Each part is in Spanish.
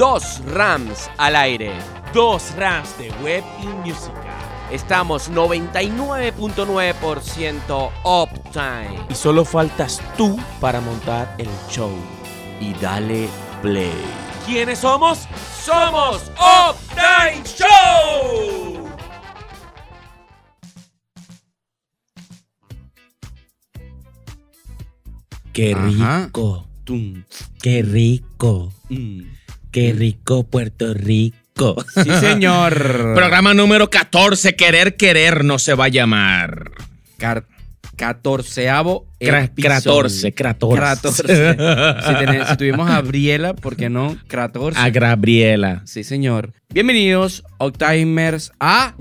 dos Rams al aire. Dos Rams de web y música. Estamos 99.9% uptime. Y solo faltas tú para montar el show. Y dale play. ¿Quiénes somos? ¡Somos Uptime Show! Qué rico, Tum, qué rico, mm. Qué rico Puerto Rico. Sí, señor. Programa número 14, Querer Querer no se va a llamar. Car- catorceavo Cra- episodio. 14, 14. 14. si, tuvimos a Briela, ¿por qué no? 14. A Gabriela. Sí, señor. Bienvenidos, Octimers, a...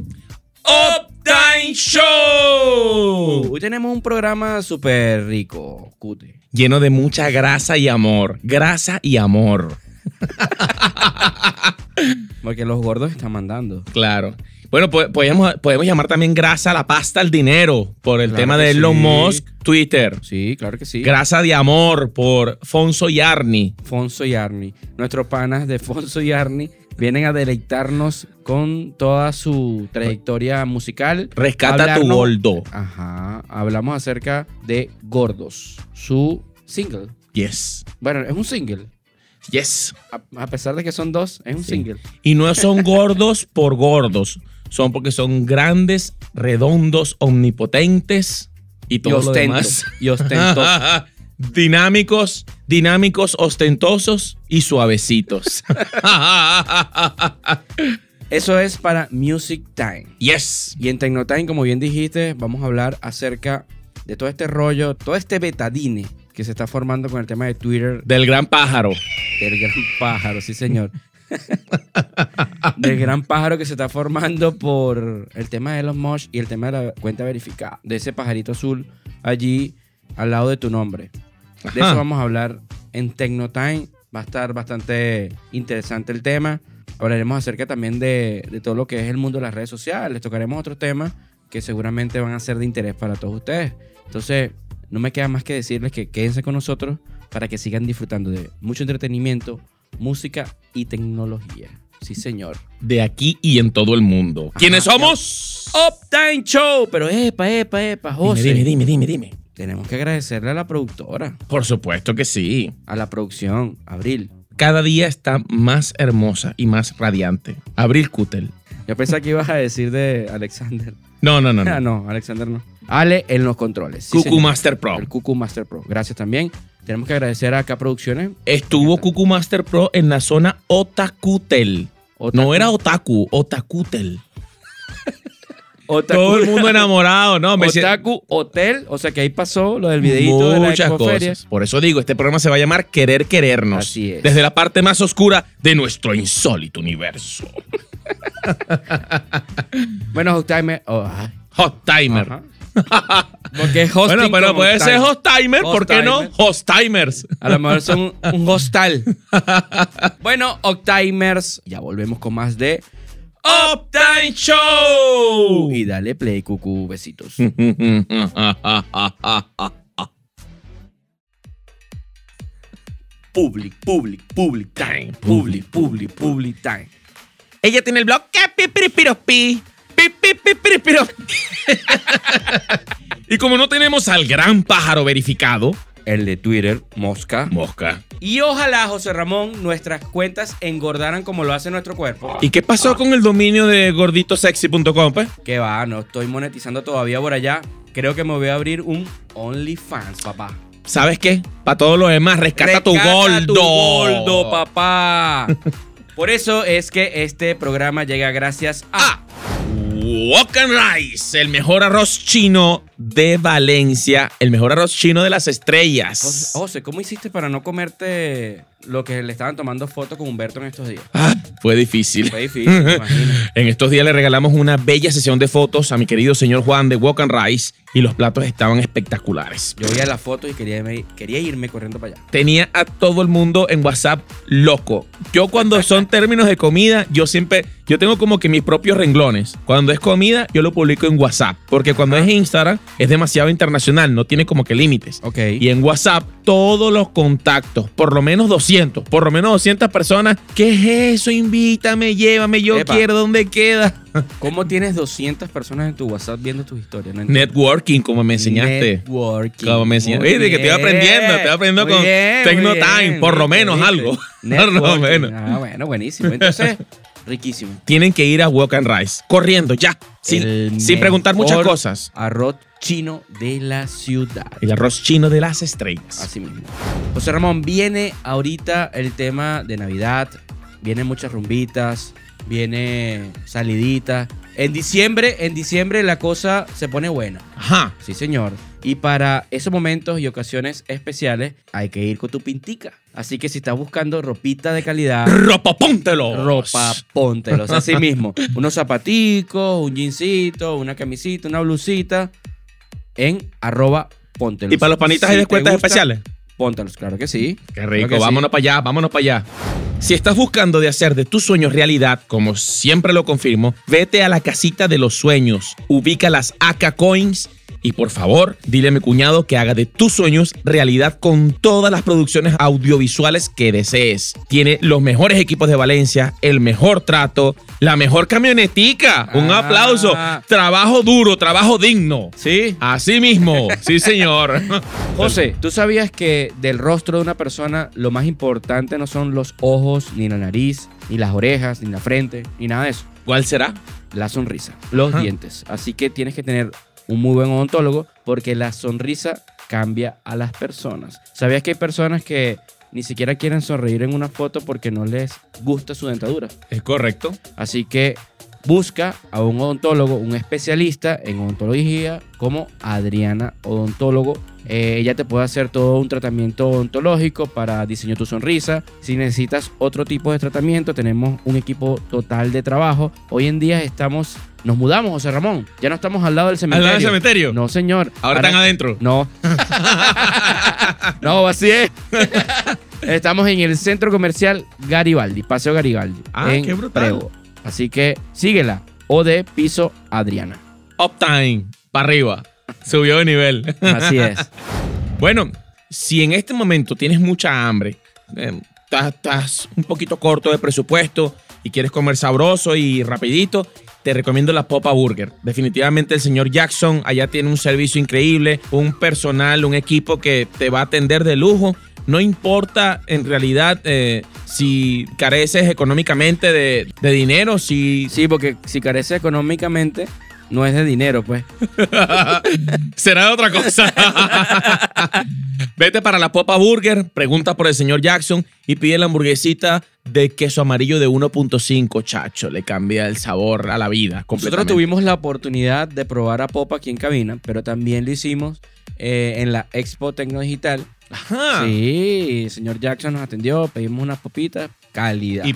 Uptime Show. Hoy tenemos un programa súper rico, cute. Lleno de mucha grasa y amor. Grasa y amor. Porque los gordos están mandando. Claro. Bueno, po- podemos, podemos llamar también grasa a la pasta al dinero por el Claro tema de Elon sí. Musk, Twitter. Sí, claro que sí. Grasa de amor por Fonso y Arni. Fonso y Arni. Nuestros panas de Fonso y Arni vienen a deleitarnos con toda su trayectoria musical. Rescata tu gordo. Ajá. Hablamos acerca de Gordos, su single. Yes. Bueno, es un single. Yes. A, a pesar de que son dos, es un Sí. single. Y no son gordos por gordos. Son porque son grandes, redondos, omnipotentes y Y todo lo demás. Y ostento. dinámicos, dinámicos, ostentosos y suavecitos. Eso es para Music Time. yes. Y en Tecnotime, como bien dijiste, vamos a hablar acerca de todo este rollo, todo este betadine que se está formando con el tema de Twitter Del gran pájaro. del gran pájaro, sí señor. del gran pájaro que se está formando por el tema de los Mosh y el tema de la cuenta verificada. De ese pajarito azul allí al lado de tu nombre. De Ajá. eso vamos a hablar en Tecnotime. Va a estar bastante interesante el tema. Hablaremos acerca también de, de todo lo que es el mundo de las redes sociales. Tocaremos otros temas que seguramente van a ser de interés para todos ustedes. Entonces, no me queda más que decirles que quédense con nosotros para que sigan disfrutando de mucho entretenimiento, música y tecnología. Sí, señor. De aquí y en todo el mundo. ¿Quiénes somos? Uptime Show. Pero epa, epa, epa, José. Dime, dime, dime, dime, dime. Tenemos que agradecerle a la productora, Por supuesto que sí. a la producción, Abril. Cada día está más hermosa y más radiante. Abril Kutel. Yo pensé que ibas a decir de Alexander. No, no, no. No. no, Alexander no. Ale en los controles. Sí, Cucu señor. Master Pro. El Cucu Master Pro. Gracias también. Tenemos que agradecer a K Producciones. Estuvo Cucu Master Pro en la zona Otakutel. Otaku- No era Otaku, Otakutel. Otaku- Todo el mundo enamorado, ¿no? Me Otaku Hotel. O sea que ahí pasó lo del videito de la cosas. Por eso digo, este programa se va a llamar Querer Querernos. Así es. Desde la parte más oscura de nuestro insólito universo. Bueno, Hosttimer. oh, ay, Hot Timer. ajá. Porque es hosting Bueno, pero como puede ser. Host Timer, ¿por qué no? Host-timer. Host Timers. A lo mejor son un hostal. bueno, Octimers. Ya volvemos con más de. Uptime Show. Y dale play, cucu. Besitos. Public, public, public time. Public, public, public time. Ella tiene el blog que pipiripiropi, Y como no tenemos al gran pájaro verificado, El de Twitter, Mosca. mosca. Y ojalá, José Ramón, nuestras cuentas engordaran como lo hace nuestro cuerpo. ¿Y qué pasó con el dominio de gorditosexy.com, pues? Que va, no estoy monetizando todavía por allá. Creo que me voy a abrir un OnlyFans, papá. ¿Sabes qué? Para todo lo demás, rescata, tu tu gordo, papá. Por eso es que este programa llega gracias a Ah, Wok and Rice, el mejor arroz chino de Valencia, el mejor arroz chino de las estrellas. José, ¿cómo hiciste para no comerte lo que le estaban tomando fotos con Humberto en estos días? Ah, fue difícil. Fue difícil, me imagino. En estos días le regalamos una bella sesión de fotos a mi querido señor Juan de Wok and Rice y los platos estaban espectaculares. Yo veía las fotos y quería irme, quería irme corriendo para allá. Tenía a todo el mundo en WhatsApp loco. Yo cuando son términos de comida, yo siempre, yo tengo como que mis propios renglones. Cuando es comida, yo lo publico en WhatsApp. Porque cuando es Instagram, es demasiado internacional, no tiene como que límites. Ok. Y en WhatsApp, todos los contactos, por lo menos 200, por lo menos 200 personas. ¿Qué es eso? Invítame, llévame, yo Epa. quiero, ¿dónde queda? ¿Cómo tienes 200 personas en tu WhatsApp viendo tus historias? No. Networking, como me enseñaste. Networking. Como me enseñaste. Viste que estoy bien. aprendiendo, estoy aprendiendo con bien, Tecno Time, por lo menos algo. Por lo menos. Ah, bueno, buenísimo. Entonces, riquísimo. Tienen que ir a Walk and Rise, corriendo, ya. Sin, sin preguntar muchas cosas. Arroz chino de la ciudad. El arroz chino de las estrellas. Así mismo. José Ramón, viene ahorita el tema de Navidad, vienen muchas rumbitas, viene salidita. En diciembre, en diciembre la cosa se pone buena. Ajá. Sí, señor. Y para esos momentos y ocasiones especiales hay que ir con tu pintica. Así que si estás buscando ropita de calidad, Ropa, póntelo. ropa, póntelos. Así mismo. Unos zapaticos, un jeansito, una camisita, una blusita en arroba póntelos. Y para los panitas Si hay gusta, especiales. Póntelos, claro que sí. Qué rico, Claro que vámonos para allá, vámonos para allá. Si estás buscando de hacer de tus sueños realidad, como siempre lo confirmo, vete a la casita de los sueños, ubica las AK Coins y por favor, dile a mi cuñado que haga de tus sueños realidad con todas las producciones audiovisuales que desees. Tiene los mejores equipos de Valencia, el mejor trato, la mejor camionetica. Un Ah. aplauso. Trabajo duro, trabajo digno. Sí. Así mismo, sí señor. José, ¿tú sabías que del rostro de una persona lo más importante no son los ojos, ni la nariz, ni las orejas, ni la frente, ni nada de eso? ¿Cuál será? La sonrisa, los Ajá. dientes. Así que tienes que tener un muy buen odontólogo porque la sonrisa cambia a las personas. ¿Sabías que hay personas que ni siquiera quieren sonreír en una foto porque no les gusta su dentadura? Es correcto. Así que busca a un odontólogo, un especialista en odontología como Adriana Odontólogo. Eh, ella te puede hacer todo un tratamiento odontológico para diseño tu sonrisa. Si necesitas otro tipo de tratamiento, tenemos un equipo total de trabajo. Hoy en día estamos, nos mudamos, José Ramón. Ya no estamos al lado del ¿Al cementerio. lado del cementerio? No, señor. Ahora, están adentro. No. no, así es. Estamos en el centro comercial Garibaldi, Paseo Garibaldi. Ah, en qué brutal. Así que síguela. O de piso Adriana. Uptime, para arriba. Subió de nivel. Así es. Bueno, si en este momento tienes mucha hambre, eh, estás, estás un poquito corto de presupuesto y quieres comer sabroso y rapidito, te recomiendo la Popa Burger. Definitivamente el señor Jackson allá tiene un servicio increíble, un personal, un equipo que te va a atender de lujo. No importa en realidad eh, si careces económicamente de, de dinero, si, Sí, porque si carece económicamente, no es de dinero, pues. Será de otra cosa. Vete para la Popa Burger, pregunta por el señor Jackson y pide la hamburguesita de queso amarillo de 1.5, chacho. Le cambia el sabor a la vida. Nosotros tuvimos la oportunidad de probar a Popa aquí en cabina, pero también lo hicimos eh, en la Expo Tecnodigital. Ajá. Sí, el señor Jackson nos atendió, pedimos unas popitas, calidad. Y-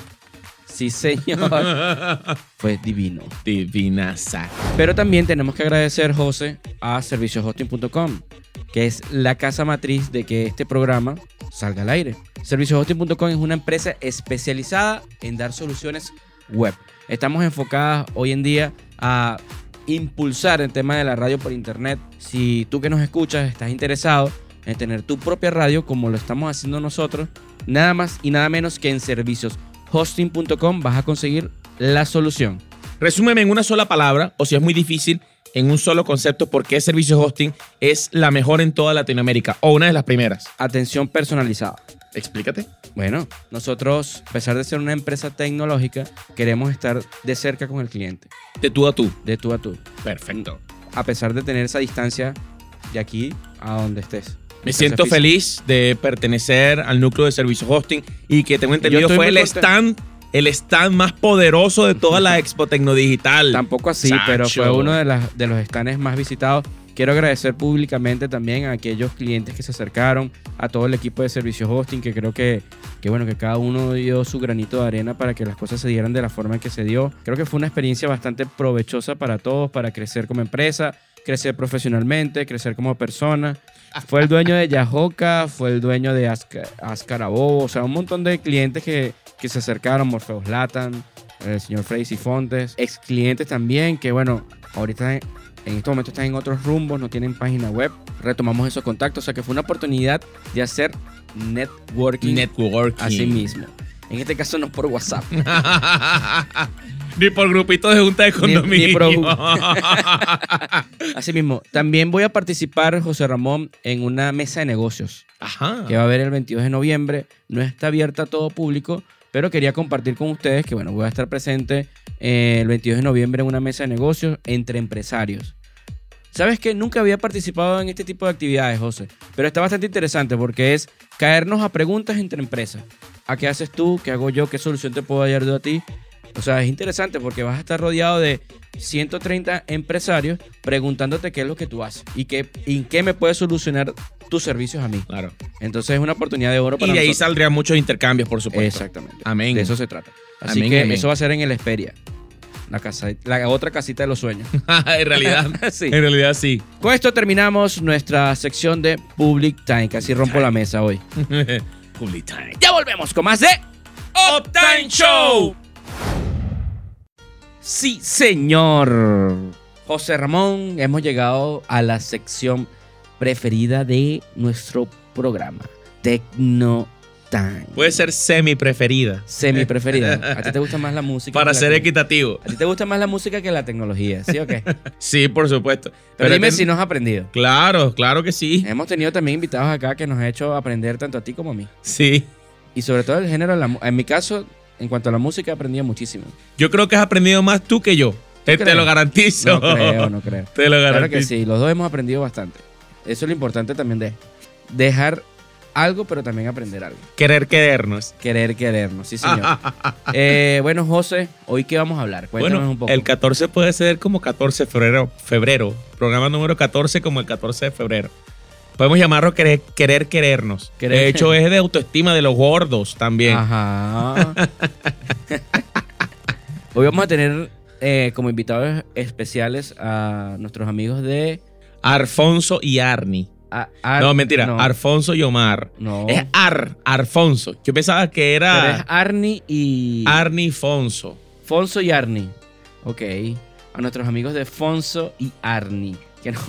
Sí, señor. Fue divino. Divinaza. Pero también tenemos que agradecer, José, a servicioshosting.com, que es la casa matriz de que este programa salga al aire. Servicioshosting.com es una empresa especializada en dar soluciones web. Estamos enfocadas hoy en día a impulsar el tema de la radio por internet. Si tú que nos escuchas estás interesado en tener tu propia radio como lo estamos haciendo nosotros, nada más y nada menos que en servicioshosting.com vas a conseguir la solución. Resúmeme en una sola palabra, o si es muy difícil, en un solo concepto, por qué Servicio Hosting es la mejor en toda Latinoamérica o una de las primeras. Atención personalizada. Explícate. Bueno, nosotros, a pesar de ser una empresa tecnológica, queremos estar de cerca con el cliente, De tú a tú. de tú a tú, Perfecto. a pesar de tener esa distancia de aquí a donde estés. Me siento física. feliz de pertenecer al núcleo de servicio hosting y que tengo entendido fue el contento. stand, el stand más poderoso de toda la Expo Tecnodigital. Tampoco así, pero fue uno de, las, de los stands más visitados. Quiero agradecer públicamente también a aquellos clientes que se acercaron, a todo el equipo de servicio hosting, que creo que, que bueno, que cada uno dio su granito de arena para que las cosas se dieran de la forma en que se dio. Creo que fue una experiencia bastante provechosa para todos, para crecer como empresa, crecer profesionalmente, crecer como persona. Fue el dueño de Yahoca, fue el dueño de Asca- Ascarabobo, o sea, un montón de clientes que, que se acercaron, Morfeus Latan, el señor Freddy Fontes, ex clientes también, que bueno, ahorita en este momento están en otros rumbos, no tienen página web. Retomamos esos contactos, o sea que fue una oportunidad de hacer networking Networking. así mismo. En este caso no por WhatsApp. Ni por grupitos de junta de Ni- condominio. ni por- Así mismo. También voy a participar, José Ramón, en una mesa de negocios Ajá. que va a haber el 22 de noviembre. No está abierta a todo público, pero quería compartir con ustedes que, bueno, voy a estar presente eh, el 22 de noviembre en una mesa de negocios entre empresarios. ¿Sabes que Nunca había participado en este tipo de actividades, José, pero está bastante interesante porque es caernos a preguntas entre empresas. ¿A qué haces tú? ¿Qué hago yo? ¿Qué solución te puedo ayudar yo a ti? O sea, es interesante porque vas a estar rodeado de 130 empresarios preguntándote qué es lo que tú haces y qué, y qué me puede solucionar tus servicios a mí. Claro. Entonces es una oportunidad de oro Y para de ahí saldrían muchos intercambios, por supuesto. Exactamente. Amén. De eso se trata. Así Amén, que amén. eso va a ser en el Esperia. La, casa, la otra casita de los sueños. en realidad. Sí. En realidad sí. Con esto terminamos nuestra sección de Public Time. Casi rompo la mesa hoy. Public time. Ya volvemos con más de Uptime Show. Sí, señor. José Ramón, hemos llegado a la sección preferida de nuestro programa. Tecno Time. Puede ser semi preferida. Semi preferida. ¿A ti te gusta más la música? Para ser equitativo. ¿A ti te gusta más la música que la tecnología? ¿Sí o qué? Sí, por supuesto. Pero, dime ten- si nos has aprendido. Claro, claro que sí. Hemos tenido también invitados acá que nos ha hecho aprender tanto a ti como a mí. Sí. Y sobre todo el género, en mi caso, en cuanto a la música, he aprendido muchísimo. Yo creo que has aprendido más tú que yo. Te, lo garantizo. No creo, no creo. Te lo garantizo. Claro que sí, los dos hemos aprendido bastante. Eso es lo importante también de dejar algo, pero también aprender algo. Querer querernos. Querer querernos, sí señor. Eh, bueno, José, ¿hoy qué vamos a hablar? Cuéntanos Bueno, un poco. el 14 puede ser como 14 de febrero, febrero. Programa número 14 como el 14 de febrero. Podemos llamarlo querer, querer querernos. Querer- de hecho, es de autoestima de los gordos también. Ajá. Hoy vamos a tener eh, como invitados especiales a nuestros amigos de... Alfonso y Arni. a- Ar- no, mentira. No, Alfonso y Omar. no. Es Ar, Alfonso. Yo pensaba que Pero es era Arni y... Arni Fonso. Fonso y Arni. Ok. A nuestros amigos de Fonso y Arni. Que no-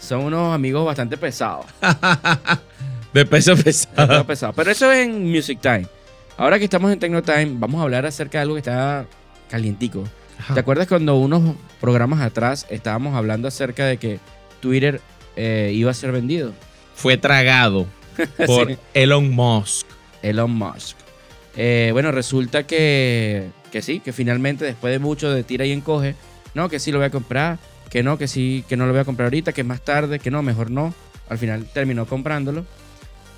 son unos amigos bastante pesados. De peso pesado. pesados. Pero eso es en Music Time. Ahora que estamos en Techno Time, vamos a hablar acerca de algo que está calientico. ¿Te acuerdas cuando unos programas atrás estábamos hablando acerca de que Twitter eh, iba a ser vendido? Fue tragado por Sí. Elon Musk. Elon Musk. Eh, bueno, resulta que, que sí, que finalmente después de mucho de tira y encoge, no, que sí lo voy a comprar, que no, que sí, que no lo voy a comprar ahorita, que más tarde, que no, mejor no. Al final terminó comprándolo,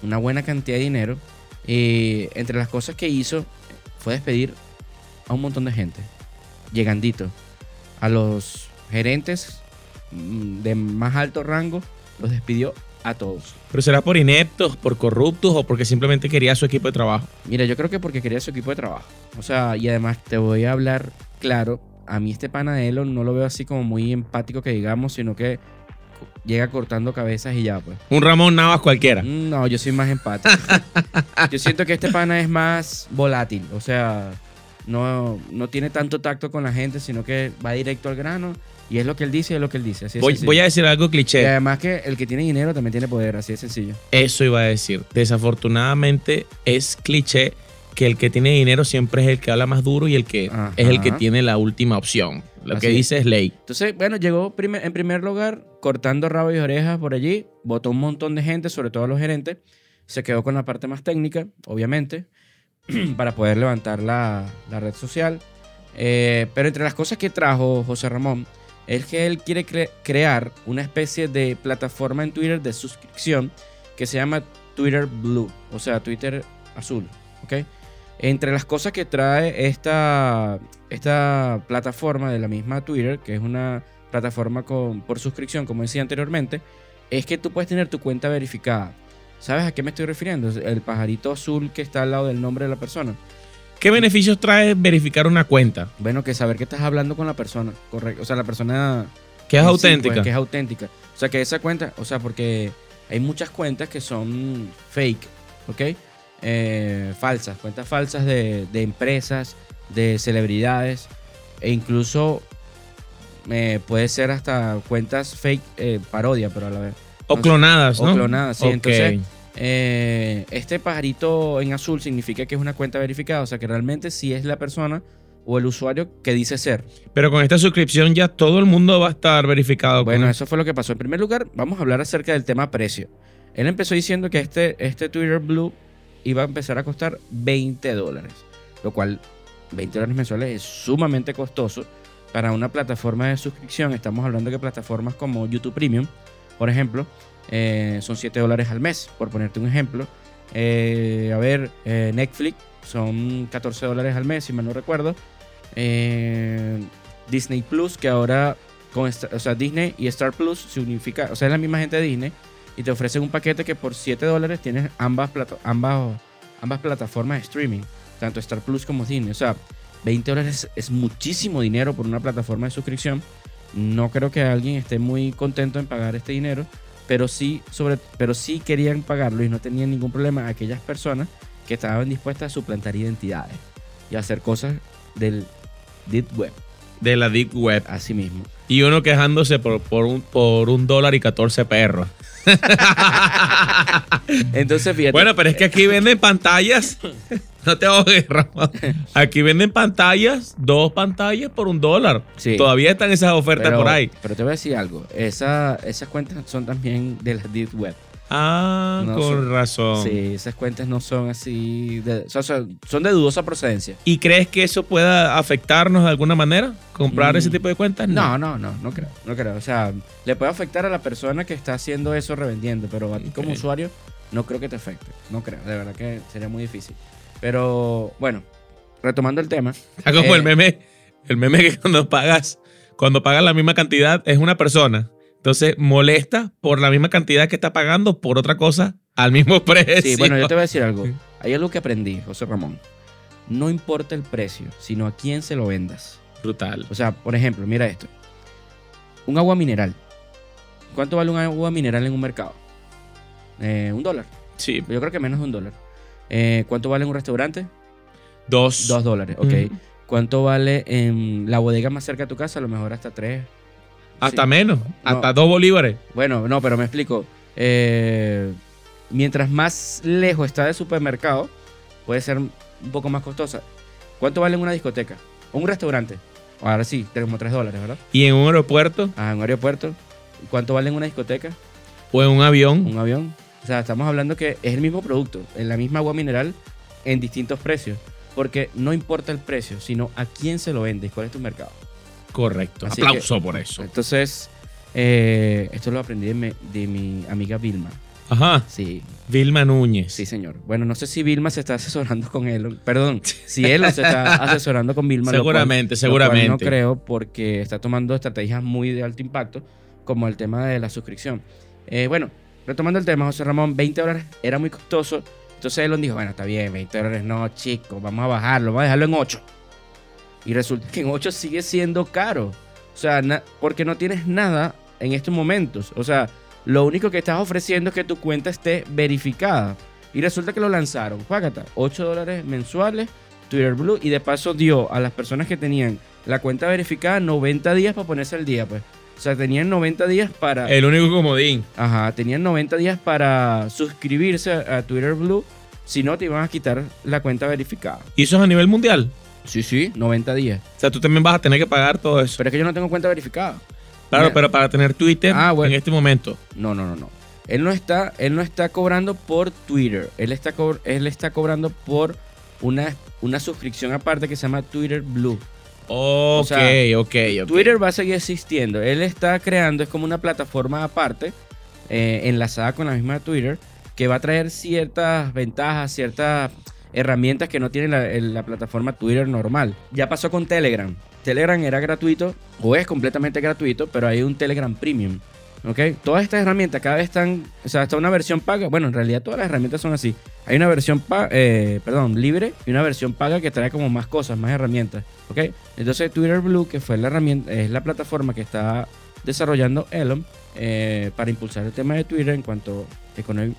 una buena cantidad de dinero. Y entre las cosas que hizo fue despedir a un montón de gente, llegandito. A los gerentes mm, de más alto rango, los despidió a todos. Pero será por ineptos, por corruptos o porque simplemente quería su equipo de trabajo. Mira, yo creo que porque quería su equipo de trabajo. O sea, y además te voy a hablar claro. A mí este pana de Elon no lo veo así como muy empático que digamos, sino que llega cortando cabezas y ya, pues. Un Ramón Navas cualquiera. Mm, No, yo soy más empático. yo siento que este pana es más volátil. O sea, no, no tiene tanto tacto con la gente, sino que va directo al grano. Y es lo que él dice, es lo que él dice. Así Voy, voy a decir algo Y cliché. además que el que tiene dinero también tiene poder, así de sencillo. Eso iba a decir. Desafortunadamente es cliché que el que tiene dinero siempre es el que habla más duro y el que Ajá. es el que tiene la última opción. Lo que Así dice es ley. Entonces, bueno, llegó primer- en primer lugar cortando rabo y orejas por allí, votó un montón de gente, sobre todo los gerentes, se quedó con la parte más técnica, obviamente, para poder levantar la, la red social. Eh, pero entre las cosas que trajo José Ramón es que él quiere cre- crear una especie de plataforma en Twitter de suscripción que se llama Twitter Blue, o sea, Twitter azul, ¿ok? Entre las cosas que trae esta, esta plataforma de la misma Twitter, que es una plataforma con, por suscripción, como decía anteriormente, es que tú puedes tener tu cuenta verificada. ¿Sabes a qué me estoy refiriendo? El pajarito azul que está al lado del nombre de la persona. ¿Qué beneficios trae verificar una cuenta? Bueno, que saber que estás hablando con la persona, correcto. O sea, la persona Que es sí, auténtica. pues, que es auténtica. O sea, que esa cuenta, o sea, porque hay muchas cuentas que son fake, ¿ok? Eh, falsas, cuentas falsas de, de empresas, de celebridades, e incluso eh, puede ser hasta cuentas fake eh, parodia, pero a la vez. O clonadas, O ¿no? clonadas, sí. Entonces, eh, este pajarito en azul significa que es una cuenta verificada, o sea que realmente sí es la persona o el usuario que dice ser. Pero con esta suscripción ya todo el mundo va a estar verificado. Bueno, eso fue lo que pasó. En primer lugar, vamos a hablar acerca del tema precio. Él empezó diciendo que este, este Twitter Blue iba a empezar a costar 20 dólares, lo cual 20 dólares mensuales es sumamente costoso para una plataforma de suscripción. Estamos hablando que plataformas como YouTube Premium, por ejemplo, eh, son 7 dólares al mes, por ponerte un ejemplo. Eh, a ver, eh, Netflix son 14 dólares al mes, si mal no recuerdo. Disney Plus, que ahora con o sea, Disney y Star Plus significa, o sea, es la misma gente de Disney y te ofrecen un paquete que por 7 dólares tienes ambas, plata- ambas, ambas plataformas de streaming, tanto Star Plus como Disney. O sea, 20 dólares es muchísimo dinero por una plataforma de suscripción. No creo que alguien esté muy contento en pagar este dinero, pero sí, sobre, pero sí querían pagarlo y no tenían ningún problema aquellas personas que estaban dispuestas a suplantar identidades y a hacer cosas del Deep Web, de la Deep Web. así mismo. Y uno quejándose por, por, un, por un dólar y 14 perros. Entonces, fíjate. Bueno, pero es que aquí venden pantallas. No te ahogues, Ramón. Aquí venden pantallas, dos pantallas por un dólar. Sí. Todavía están esas ofertas pero, por ahí. pero te voy a decir algo. Esa, esas cuentas son también de la Deep Web. Ah, No, con son- razón. Sí, esas cuentas no son así. de- son, de dudosa procedencia. ¿Y crees que eso pueda afectarnos de alguna manera? ¿Comprar Mm. ese tipo de cuentas? No, no, no, no creo. No creo. O sea, le puede afectar a la persona que está haciendo eso revendiendo, pero a ti como usuario no creo que te afecte. No creo. De verdad que sería muy difícil. Pero bueno, retomando el tema. Está como Eh, el meme, el meme que cuando pagas, cuando pagas la misma cantidad es una persona. Entonces molesta por la misma cantidad que está pagando por otra cosa al mismo precio. Sí, bueno, yo te voy a decir algo. Hay algo que aprendí, José Ramón. No importa el precio, sino a quién se lo vendas. Brutal. O sea, por ejemplo, mira esto. Un agua mineral. ¿Cuánto vale un agua mineral en un mercado? Eh, un dólar. Sí, Yo creo que menos de un dólar. Eh, ¿Cuánto vale en un restaurante? dos. Dos dólares, ok. ¿Cuánto vale en la bodega más cerca de tu casa? A lo mejor hasta tres. Hasta Sí. menos, hasta dos bolívares. Bueno, no, pero me explico. Eh, mientras más lejos está del supermercado, puede ser un poco más costosa. ¿Cuánto vale en una discoteca? O un restaurante. Ahora sí, como tres dólares, ¿verdad? Y en un aeropuerto Ah, en un aeropuerto. ¿Cuánto vale en una discoteca? o en un avión. Un avión. O sea, estamos hablando que es el mismo producto, en la misma agua mineral, en distintos precios. Porque no importa el precio, sino a quién se lo vendes, cuál es tu mercado. Correcto. Así Aplauso por eso. Entonces, eh, esto lo aprendí de mi, de mi amiga Vilma. Ajá. Sí, Vilma Núñez. sí, señor. Bueno, no sé si Vilma se está asesorando con él. Perdón, si él se está asesorando con Vilma. Seguramente, cual seguramente. no creo porque está tomando estrategias muy de alto impacto, como el tema de la suscripción. Eh, bueno, retomando el tema, José Ramón, 20 dólares era muy costoso. Entonces Elon dijo, bueno, está bien, 20 dólares no, chicos, vamos a bajarlo, vamos a dejarlo en 8. Y resulta que en 8 sigue siendo caro. O sea, porque no tienes nada en estos momentos. O sea, lo único que estás ofreciendo es que tu cuenta esté verificada. Y resulta que lo lanzaron. Págata, 8 dólares mensuales, Twitter Blue. Y de paso dio a las personas que tenían la cuenta verificada 90 días para ponerse al día, pues. O sea, tenían 90 días para... El único comodín. Ajá, tenían 90 días para suscribirse a, a Twitter Blue. Si no, te iban a quitar la cuenta verificada. ¿Y eso es a nivel mundial? Sí, sí, 90 días. O sea, tú también vas a tener que pagar todo eso. Pero es que yo no tengo cuenta verificada. Claro, Mira, pero para tener Twitter Ah, bueno. en este momento. No, no, no, no. Él no está, él no está cobrando por Twitter. Él está, co- él está cobrando por una, una suscripción aparte que se llama Twitter Blue. Ok, sea, ok, ok. Twitter va a seguir existiendo. Él está creando, es como una plataforma aparte, eh, enlazada con la misma Twitter, que va a traer ciertas ventajas, ciertas herramientas que no tiene la, plataforma Twitter normal. Ya pasó con Telegram. Telegram era gratuito, o es completamente gratuito, pero hay un Telegram Premium. ¿Ok? Todas estas herramientas cada vez están, o sea, está una versión paga. Bueno, en realidad todas las herramientas son así. Hay una versión, pa- eh, perdón, libre y una versión paga que trae como más cosas, más herramientas. ¿Ok? Entonces Twitter Blue, que fue la herramienta, es la plataforma que está desarrollando Elon eh, para impulsar el tema de Twitter en cuanto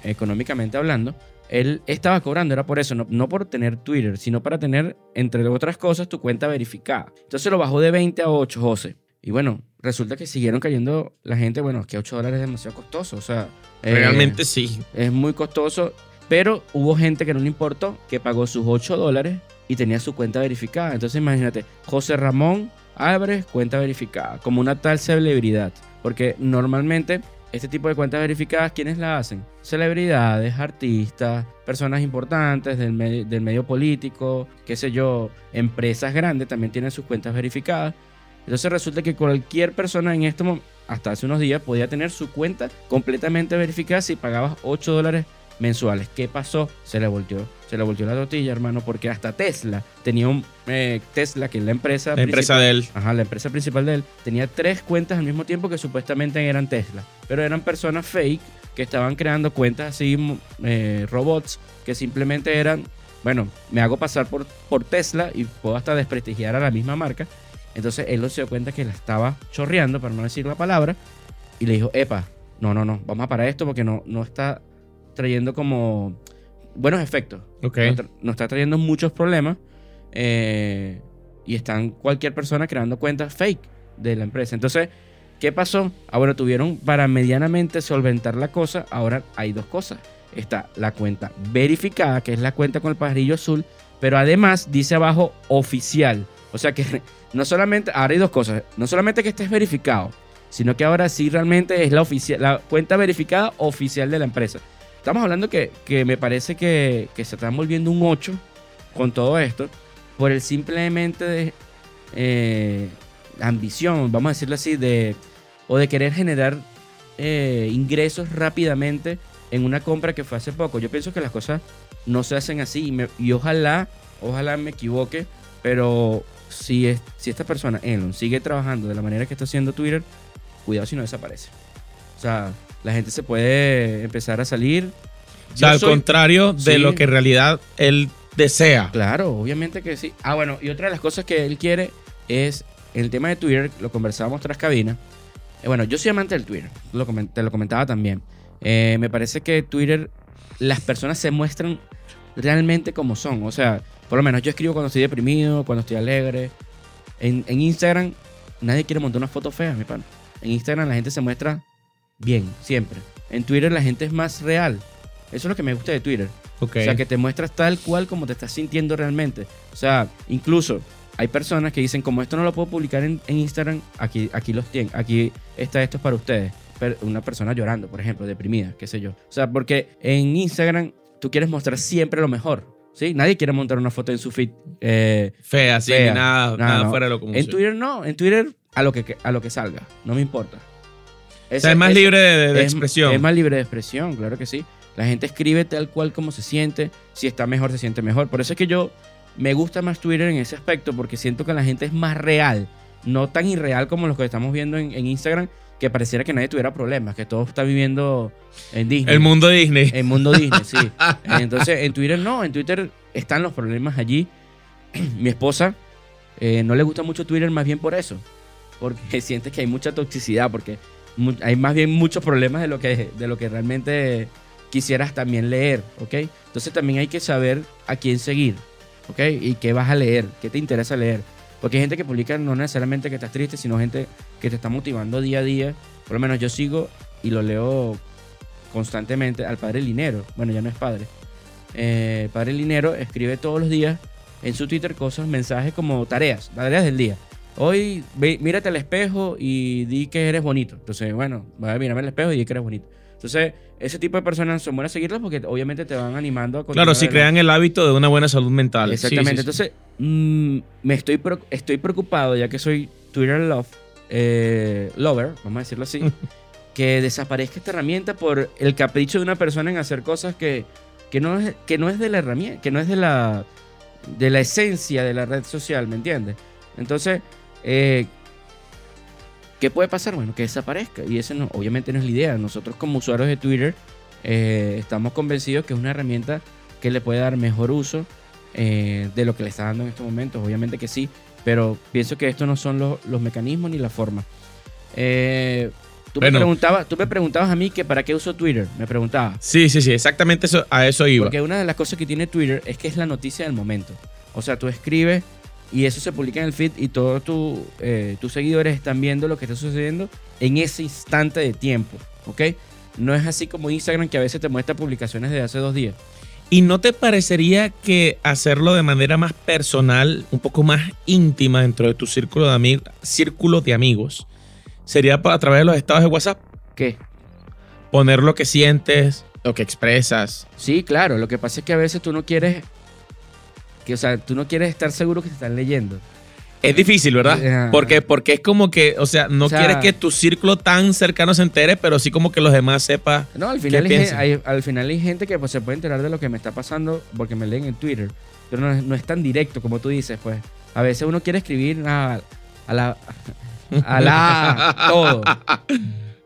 económicamente hablando. Él estaba cobrando, era por eso, no, no por tener Twitter, sino para tener, entre otras cosas, tu cuenta verificada. Entonces lo bajó de 20 a 8, José. Y bueno, resulta que siguieron cayendo la gente, bueno, es que 8 dólares es demasiado costoso, o sea... eh, Realmente sí. es muy costoso, pero hubo gente que no le importó, que pagó sus 8 dólares y tenía su cuenta verificada. Entonces imagínate, José Ramón Álvarez, cuenta verificada, como una tal celebridad. Porque normalmente este tipo de cuentas verificadas, ¿quiénes la hacen? Celebridades, artistas, personas importantes del, del medio político, qué sé yo, empresas grandes también tienen sus cuentas verificadas. Entonces resulta que cualquier persona en este momento, hasta hace unos días, podía tener su cuenta completamente verificada si pagabas 8 dólares mensuales. ¿Qué pasó? Se le volteó, se le volteó la tortilla, hermano, porque hasta Tesla tenía un eh, Tesla, que es la empresa, La empresa de él. Ajá, la empresa principal de él tenía tres cuentas al mismo tiempo que supuestamente eran Tesla. Pero eran personas fake que estaban creando cuentas así, eh, robots, que simplemente eran, bueno, me hago pasar por, por Tesla y puedo hasta desprestigiar a la misma marca. Entonces él no se dio cuenta que la estaba chorreando, para no decir la palabra, y le dijo, epa, no, no, no, vamos a parar esto porque no, no está trayendo como buenos efectos. Ok. Nos, tra- nos está trayendo muchos problemas eh, y están cualquier persona creando cuentas fake de la empresa. Entonces, ¿qué pasó? Ahora tuvieron para medianamente solventar la cosa. Ahora hay dos cosas. Está la cuenta verificada, que es la cuenta con el pajarillo azul, pero además dice abajo oficial. O sea que no solamente, ahora hay dos cosas. No solamente que estés verificado, sino que ahora sí realmente es la, la cuenta verificada oficial de la empresa. Estamos hablando que, que me parece que, que se están volviendo un 8 con todo esto por el simplemente de eh, ambición, vamos a decirlo así, de, o de querer generar eh, ingresos rápidamente en una compra que fue hace poco. Yo pienso que las cosas no se hacen así y, y ojalá, ojalá me equivoque, pero si, es, si esta persona, Elon, sigue trabajando de la manera que está haciendo Twitter, cuidado si no desaparece. O sea, la gente se puede empezar a salir. O sea, al soy- contrario de Sí. lo que en realidad él desea. Claro, obviamente que sí. Ah, bueno, y otra de las cosas que él quiere es el tema de Twitter, lo conversábamos tras cabina. Eh, bueno, yo soy amante del Twitter, lo te lo comentaba también. Eh, me parece que Twitter, las personas se muestran realmente como son. O sea, por lo menos yo escribo cuando estoy deprimido, cuando estoy alegre. En, en Instagram, nadie quiere montar una foto fea, mi pana. En Instagram la gente se muestra bien, siempre. En Twitter la gente es más real. Eso es lo que me gusta de Twitter. O sea, que te muestras tal cual como te estás sintiendo realmente. O sea, incluso hay personas que dicen, como esto no lo puedo publicar en, en Instagram, aquí, aquí los tienen, aquí está esto es para ustedes. Una persona llorando, por ejemplo, deprimida, qué sé yo. O sea, porque en Instagram tú quieres mostrar siempre lo mejor. ¿Sí? Nadie quiere montar una foto en su feed. eh, Fea, sí, Fea. ni nada, nada no. fuera de lo común. en. Twitter no, en Twitter a lo que, a lo que salga, no me importa. O sea, es más libre de, de- de es- expresión. Es más libre de expresión, claro que sí. La gente escribe tal cual como se siente. Si está mejor, se siente mejor. Por eso es que yo me gusta más Twitter en ese aspecto, porque siento que la gente es más real. No tan irreal como los que estamos viendo en, en Instagram, que pareciera que nadie tuviera problemas, que todo está viviendo en Disney. El mundo Disney. En mundo Disney, sí. Entonces, en Twitter no, en Twitter están los problemas allí. Mi esposa eh, no le gusta mucho Twitter más bien por eso, porque siente que hay mucha toxicidad, porque hay más bien muchos problemas de lo que, de lo que realmente quisieras también leer, ¿ok? Entonces también hay que saber a quién seguir, ¿ok? Y qué vas a leer, qué te interesa leer. Porque hay gente que publica no necesariamente que estás triste, sino gente que te está motivando día a día. Por lo menos yo sigo y lo leo constantemente al padre Linero. Bueno, ya no es padre. Eh, padre Linero escribe todos los días en su Twitter cosas, mensajes como tareas, tareas del día. Hoy ve- mírate al espejo y di que eres bonito. Entonces, bueno, voy a mirarme al espejo y di que eres bonito. Entonces, ese tipo de personas son buenas seguirlas porque obviamente te van animando a continuar Claro, si crean el hábito de una buena salud mental. Sí, Exactamente. sí, sí. Entonces, mm, me estoy, estoy preocupado, ya que soy Twitter love, eh, lover, vamos a decirlo así, que desaparezca esta herramienta por el capricho de una persona en hacer cosas que, que, no, es, que no es de la herramienta, que no es de la, de la esencia de la red social, ¿me entiendes? Entonces, eh, ¿qué puede pasar? Bueno, que desaparezca. Y eso no, obviamente no es la idea. Nosotros como usuarios de Twitter eh, estamos convencidos que es una herramienta que le puede dar mejor uso eh, de lo que le está dando en estos momentos. Obviamente que sí, pero pienso que estos no son los, los mecanismos ni la forma. Eh, tú, Bueno. me preguntabas, tú me preguntabas a mí que para qué uso Twitter. Me preguntabas. Sí, sí, sí, exactamente eso, a eso iba. Porque una de las cosas que tiene Twitter es que es la noticia del momento. O sea, tú escribes y eso se publica en el feed y todos tu, eh, tus seguidores están viendo lo que está sucediendo en ese instante de tiempo, ¿ok? No es así como Instagram que a veces te muestra publicaciones de hace dos días. ¿Y no te parecería que hacerlo de manera más personal, un poco más íntima dentro de tu círculo de, amigos círculo de amigos, sería a través de los estados de WhatsApp? ¿Qué? Poner lo que sientes, lo que expresas. Sí, claro. Lo que pasa es que a veces tú no quieres. Que, o sea, tú no quieres estar seguro que te están leyendo. Es difícil, ¿verdad? Ajá. Porque, porque es como que, o sea, no O sea- quieres que tu círculo tan cercano se entere, pero sí como que los demás sepan. No, al final, hay, al final hay gente que pues, se puede enterar de lo que me está pasando porque me leen en Twitter. Pero no, es- no es tan directo como tú dices, pues. A veces uno quiere escribir a, a la. A la. todo.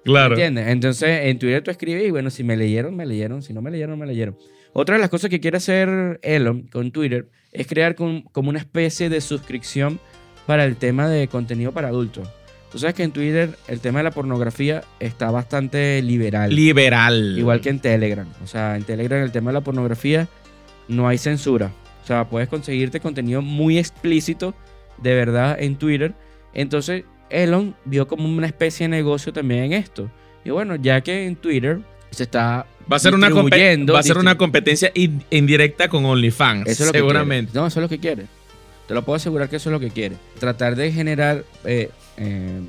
Claro. ¿Entiendes? Entonces en Twitter tú escribes y bueno, si me leyeron, me leyeron. Si no me leyeron, me leyeron. Otra de las cosas que quiere hacer Elon con Twitter es crear con- como una especie de suscripción para el tema de contenido para adultos. Tú sabes que en Twitter el tema de la pornografía está bastante liberal. Liberal. Igual que en Telegram. O sea, en Telegram el tema de la pornografía no hay censura. O sea, puedes conseguirte contenido muy explícito de verdad en Twitter. Entonces, Elon vio como una especie de negocio también en esto. Y bueno, ya que en Twitter se está Va a ser una, va a ser competencia in- indirecta con OnlyFans. Eso es lo que seguramente. quiere. No, eso es lo que quiere. Te lo puedo asegurar que eso es lo que quiere. Tratar de generar eh, eh,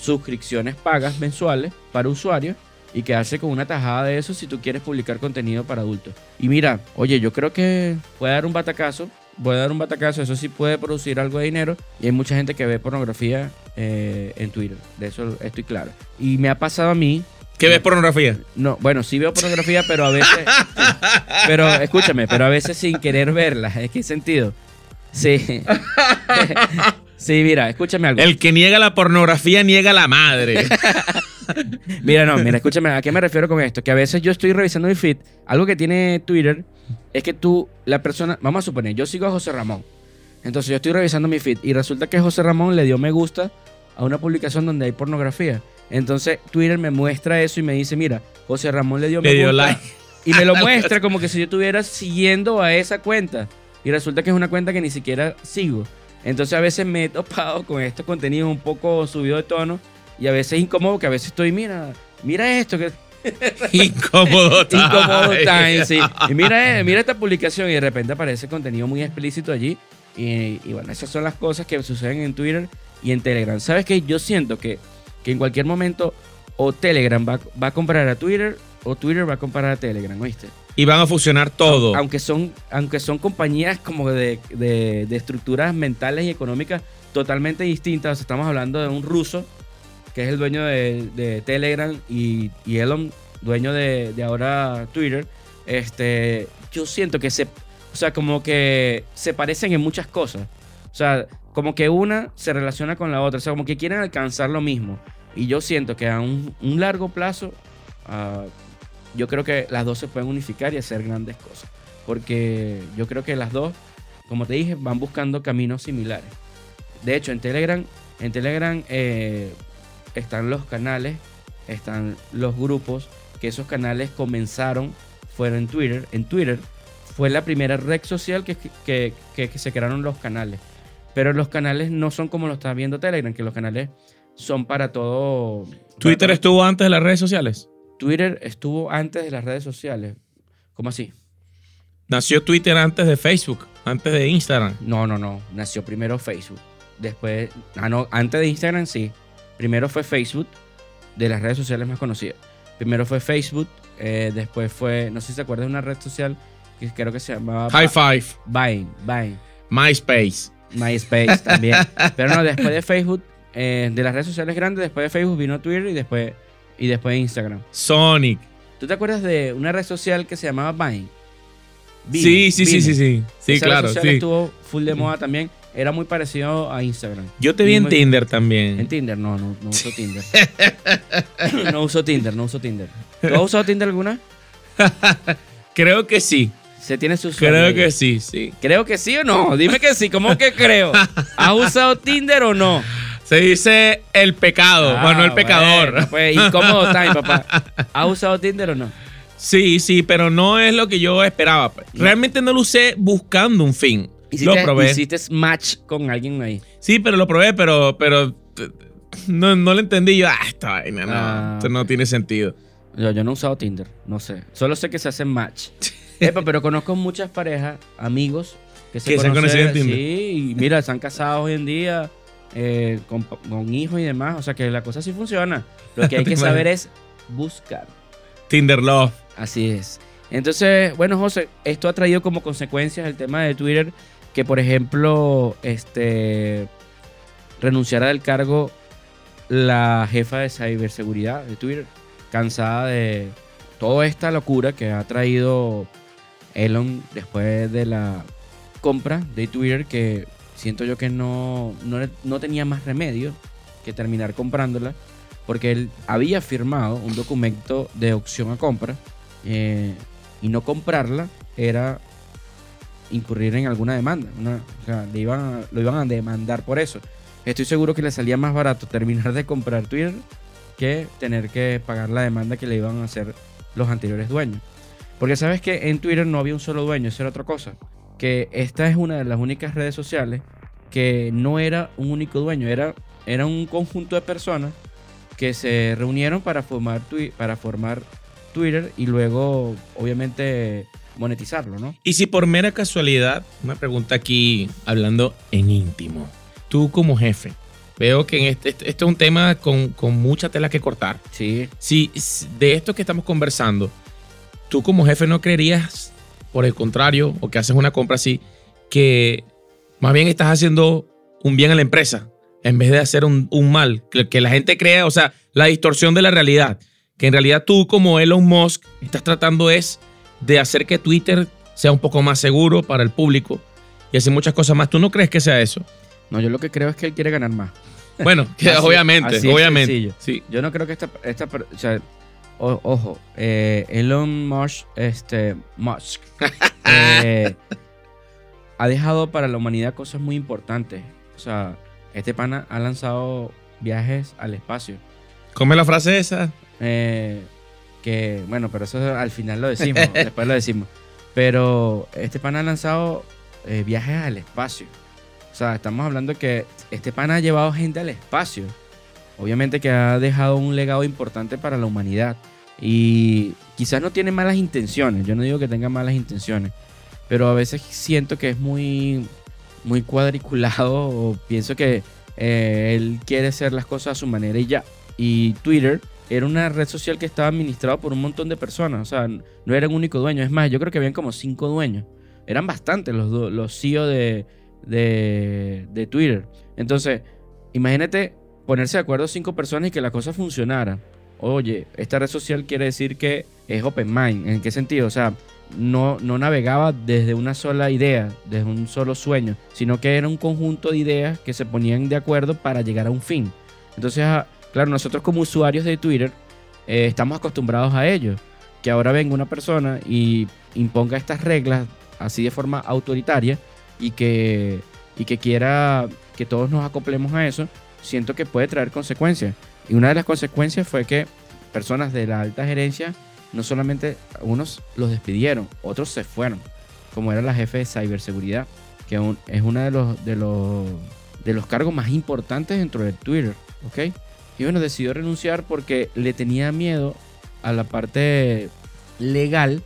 suscripciones pagas mensuales para usuarios y quedarse con una tajada de eso si tú quieres publicar contenido para adultos. Y mira, oye, yo creo que puede dar un batacazo. Puede dar un batacazo, eso sí puede producir algo de dinero. Y hay mucha gente que ve pornografía eh, en Twitter. De eso estoy claro. Y me ha pasado a mí ¿Qué ves pornografía? no, bueno, sí veo pornografía, pero a veces. pero escúchame, pero a veces sin querer verla. ¿En qué sentido? Sí. sí, mira, escúchame algo. El que niega la pornografía niega la madre. Mira, no, mira, escúchame, ¿a qué me refiero con esto? Que a veces yo estoy revisando mi feed. Algo que tiene Twitter es que tú, la persona. Vamos a suponer, yo sigo a José Ramón. Entonces yo estoy revisando mi feed y resulta que José Ramón le dio me gusta a una publicación donde hay pornografía. Entonces Twitter me muestra eso y me dice, mira, José Ramón le dio me dio like. Y me lo muestra como que si yo estuviera siguiendo a esa cuenta. Y resulta que es una cuenta que ni siquiera sigo. Entonces a veces me he topado con estos contenidos un poco subido de tono. Y a veces es incómodo que a veces estoy, mira, mira esto, que Incómodo. time. incómodo time, sí. Y mira, eh, mira esta publicación y de repente aparece contenido muy explícito allí. Y, y bueno, esas son las cosas que suceden en Twitter y en Telegram. ¿Sabes qué? Yo siento que, que en cualquier momento o Telegram va, va a comprar a Twitter o Twitter va a comprar a Telegram, ¿oíste? Y van a fusionar todo. Aunque son, aunque son compañías como de, de- de estructuras mentales y económicas totalmente distintas. O sea, estamos hablando de un ruso que es el dueño de, de Telegram y, y Elon, dueño de, de ahora Twitter. Este, yo siento que se, o sea, como que se parecen en muchas cosas. O sea, como que una se relaciona con la otra. O sea, como que quieren alcanzar lo mismo. Y yo siento que a un, largo plazo, ah, yo creo que las dos se pueden unificar y hacer grandes cosas. Porque yo creo que las dos, como te dije, van buscando caminos similares. De hecho, en Telegram, en Telegram eh, están los canales, están los grupos, que esos canales comenzaron, fueron en Twitter. En Twitter fue la primera red social que, que- que- que se crearon los canales. Pero los canales no son como lo está viendo Telegram, que los canales son para todo. ¿Twitter para- estuvo antes de las redes sociales? Twitter estuvo antes de las redes sociales. ¿Cómo así? Nació Twitter antes de Facebook, antes de Instagram. No, no, no. Nació primero Facebook. Después, ah, no, antes de Instagram sí. Primero fue Facebook, de las redes sociales más conocidas. Primero fue Facebook, eh, después fue, no sé si se acuerdan de una red social que creo que se llamaba High Five, Vine, Vine, MySpace. MySpace también. Pero no, después de Facebook, eh, de las redes sociales grandes, después de Facebook vino Twitter y después, y después Instagram. Sonic. ¿Tú te acuerdas de una red social que se llamaba Vine? Vine, Sí, sí, sí, Vine. sí, sí. Sí, Esa red claro, social sí. estuvo full de moda también. Era muy parecido a Instagram. Yo te vi en Tinder también. En Tinder, no, no, no uso Tinder. no uso Tinder, no uso Tinder. ¿Tú has usado Tinder alguna? Creo que sí. Se tiene su Creo que sí, sí. Creo que sí o no. Dime que sí. ¿Cómo que creo? ¿Has usado Tinder o no? Se dice el pecado, Ah, bueno, el pecador. bueno, pues incómodo time, papá. ¿Has usado Tinder o no? Sí, sí, pero no es lo que yo esperaba. Realmente no lo usé buscando un fin. Hiciste, Lo probé. hiciste match con alguien ahí. Sí, pero lo probé, pero, pero no, no lo entendí. Yo, ah, esta vaina no, Ah, esto no tiene sentido. Yo, yo no he usado Tinder, no sé. Solo sé que se hacen match. Epa, pero conozco muchas parejas, amigos, que se, Que se han conocido en Tinder. Sí, y mira, están casados hoy en día, eh, con, con hijos y demás. O sea que la cosa sí funciona. Lo que hay que saber es buscar. Tinder Love. Así es. Entonces, bueno, José, esto ha traído como consecuencias el tema de Twitter, que por ejemplo, este renunciara del cargo la jefa de ciberseguridad de Twitter, cansada de toda esta locura que ha traído Elon después de la compra de Twitter, que siento yo que no, no, no tenía más remedio que terminar comprándola, porque él había firmado un documento de opción a compra eh, y no comprarla era incurrir en alguna demanda. una- o sea, lo iban a demandar por eso. Estoy seguro que le salía más barato terminar de comprar Twitter que tener que pagar la demanda que le iban a hacer los anteriores dueños. Porque sabes que en Twitter no había un solo dueño, eso era otra cosa. Que esta es una de las únicas redes sociales que no era un único dueño, era, era un conjunto de personas que se reunieron para formar, para formar Twitter y luego, obviamente, monetizarlo, ¿no? Y si por mera casualidad, una pregunta aquí hablando en íntimo. Tú como jefe, veo que en este, este, este es un tema con, con mucha tela que cortar. Sí, si de esto que estamos conversando, tú como jefe no creerías, por el contrario, o que haces una compra así, que más bien estás haciendo un bien a la empresa en vez de hacer un, un mal, que, que la gente crea, o sea, la distorsión de la realidad, que en realidad tú como Elon Musk estás tratando es de hacer que Twitter sea un poco más seguro para el público y hacer muchas cosas más. ¿Tú no crees que sea eso? no, yo lo que creo es que él quiere ganar más. Bueno, que Así- obviamente, así obviamente. Sí. Yo no creo que esta, esta per- o sea, o- ojo, eh, Elon Musk, este, Musk, eh, ha dejado para la humanidad cosas muy importantes. O sea, este pana ha lanzado viajes al espacio. Come la frase esa. Eh, que, bueno, pero eso al final lo decimos, después lo decimos. Pero este pana ha lanzado eh, viajes al espacio. O sea, estamos hablando que este pana ha llevado gente al espacio. Obviamente que ha dejado un legado importante para la humanidad. Y quizás no tiene malas intenciones. Yo no digo que tenga malas intenciones. Pero a veces siento que es muy, muy cuadriculado. O pienso que eh, él quiere hacer las cosas a su manera y ya. Y Twitter era una red social que estaba administrada por un montón de personas. O sea, no era un único dueño. Es más, yo creo que habían como cinco dueños. Eran bastantes los, los CEO de, de, de Twitter. Entonces, imagínate ponerse de acuerdo cinco personas y que la cosa funcionara. Oye, esta red social quiere decir que es open mind. ¿En qué sentido? O sea, no, no navegaba desde una sola idea, desde un solo sueño, sino que era un conjunto de ideas que se ponían de acuerdo para llegar a un fin. Entonces, ah, claro, nosotros como usuarios de Twitter eh, estamos acostumbrados a ello. Que ahora venga una persona y imponga estas reglas así de forma autoritaria y que, y que quiera que todos nos acoplemos a eso, siento que puede traer consecuencias. Y una de las consecuencias fue que personas de la alta gerencia, no solamente unos los despidieron, otros se fueron, como era la jefe de ciberseguridad, que es uno de los, de, los, de los cargos más importantes dentro de Twitter, ¿ok? Y bueno, decidió renunciar porque le tenía miedo a la parte legal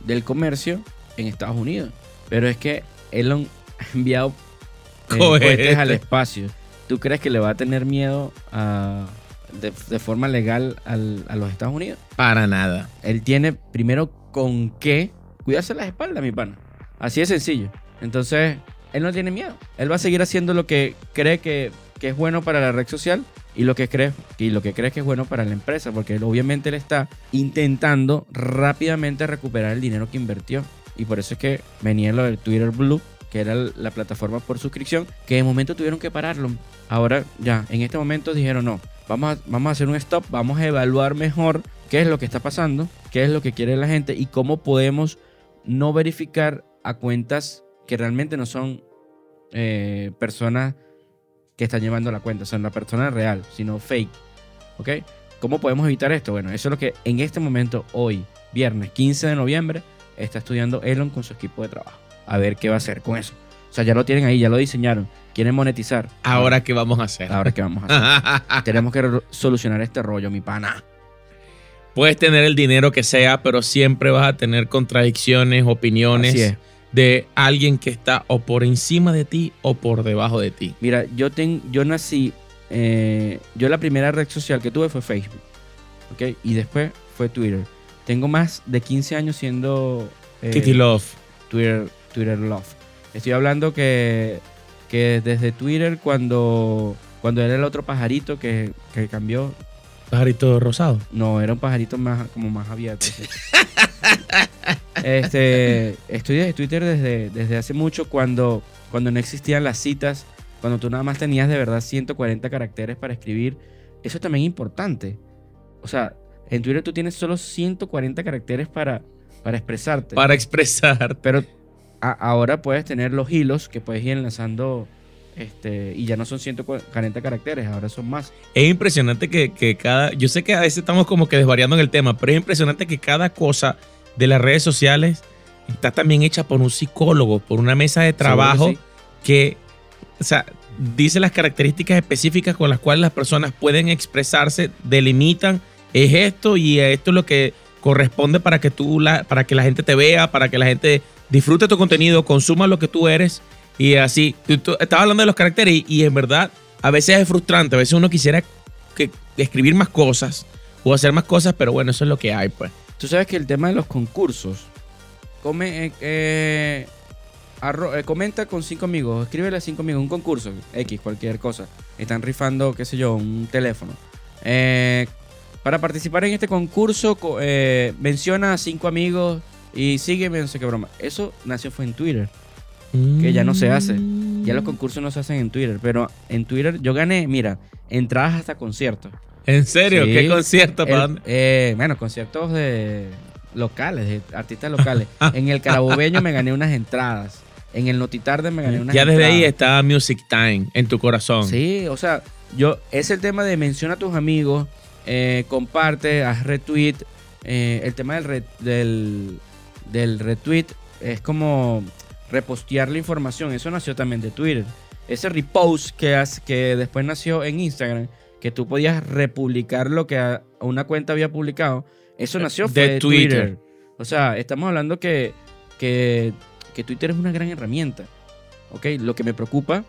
del comercio en Estados Unidos. Pero es que Elon ha enviado eh, Cohete. cohetes al espacio. ¿Tú crees que le va a tener miedo a, de, de forma legal al- a los Estados Unidos? Para nada. Él tiene primero con qué cuidarse las espaldas, mi pana. Así de sencillo. Entonces, él no tiene miedo. Él va a seguir haciendo lo que cree que, que es bueno para la red social y lo que cree y lo que cree que es bueno para la empresa, porque él, obviamente él está intentando rápidamente recuperar el dinero que invirtió. Y por eso es que venía lo del Twitter Blue, que era la plataforma por suscripción, que de momento tuvieron que pararlo. Ahora ya, en este momento dijeron no, vamos a, vamos a hacer un stop, vamos a evaluar mejor qué es lo que está pasando, qué es lo que quiere la gente y cómo podemos no verificar a cuentas que realmente no son eh, personas que están llevando la cuenta, son la persona real, sino fake. ¿Ok? ¿Cómo podemos evitar esto? Bueno, eso es lo que en este momento, hoy, viernes 15 de noviembre, está estudiando Elon con su equipo de trabajo. A ver qué va a hacer con eso. O sea, ya lo tienen ahí, ya lo diseñaron. Quieren monetizar. Ahora, ¿qué vamos a hacer? Ahora, ¿qué vamos a hacer? Tenemos que solucionar este rollo, mi pana. Puedes tener el dinero que sea, pero siempre vas a tener contradicciones, opiniones de alguien que está o por encima de ti o por debajo de ti. Mira, yo, ten, yo nací, eh, yo la primera red social que tuve fue Facebook, ¿ok? Y después fue Twitter. Tengo más de 15 años siendo eh, Kitty Love. Twitter, Twitter Love. Estoy hablando que, que desde Twitter cuando, cuando era el otro pajarito que, que cambió, Pajarito rosado. no, era un pajarito más, como más abierto. sí. este, estoy desde Twitter desde, desde hace mucho cuando, cuando no existían las citas, cuando tú nada más tenías de verdad 140 caracteres para escribir. Eso es también importante. O sea, en Twitter tú tienes solo 140 caracteres para, para expresarte. Para expresar. Pero a- ahora puedes tener los hilos que puedes ir enlazando este, y ya no son 140 caracteres, ahora son más. Es impresionante que, que cada. Yo sé que a veces estamos como que desvariando en el tema, pero es impresionante que cada cosa de las redes sociales está también hecha por un psicólogo, por una mesa de trabajo que, o sea, dice las características específicas con las cuales las personas pueden expresarse, delimitan, es esto y esto es lo que corresponde para que tú la, para que la gente te vea, para que la gente disfrute tu contenido, consuma lo que tú eres y así. Tú, tú estabas hablando de los caracteres y, en verdad a veces es frustrante, a veces uno quisiera que, escribir más cosas o hacer más cosas, pero bueno, eso es lo que hay, pues. Tú sabes que el tema de los concursos, eh, eh, eh, comenta con cinco amigos, escríbele a cinco amigos, un concurso, X, cualquier cosa. Están rifando, qué sé yo, un teléfono. Para participar en este concurso, co- menciona a cinco amigos y sígueme, no sé qué broma. Eso nació fue en Twitter. Que ya no se hace. Ya los concursos no se hacen en Twitter, pero en Twitter yo gané, mira, entradas hasta conciertos. ¿En serio? Sí. ¿Qué concierto? ¿Para El- dónde? eh, bueno, conciertos de locales, de artistas locales. en el Carabobeño me gané unas entradas. En el Notitarde me gané unas Ya desde ahí entradas. está Music Time en tu corazón. Sí, o sea, yo es el tema de menciona a tus amigos, eh, comparte, haz retweet. eh, el tema del, re- del, del retweet es como repostear la información. Eso nació también de Twitter. Ese repost que, has- que después nació en Instagram, que tú podías republicar lo que a- a una cuenta había publicado, eso nació De de Twitter. Twitter. O sea, estamos hablando que, que, que Twitter es una gran herramienta. ¿ok? Lo que me preocupa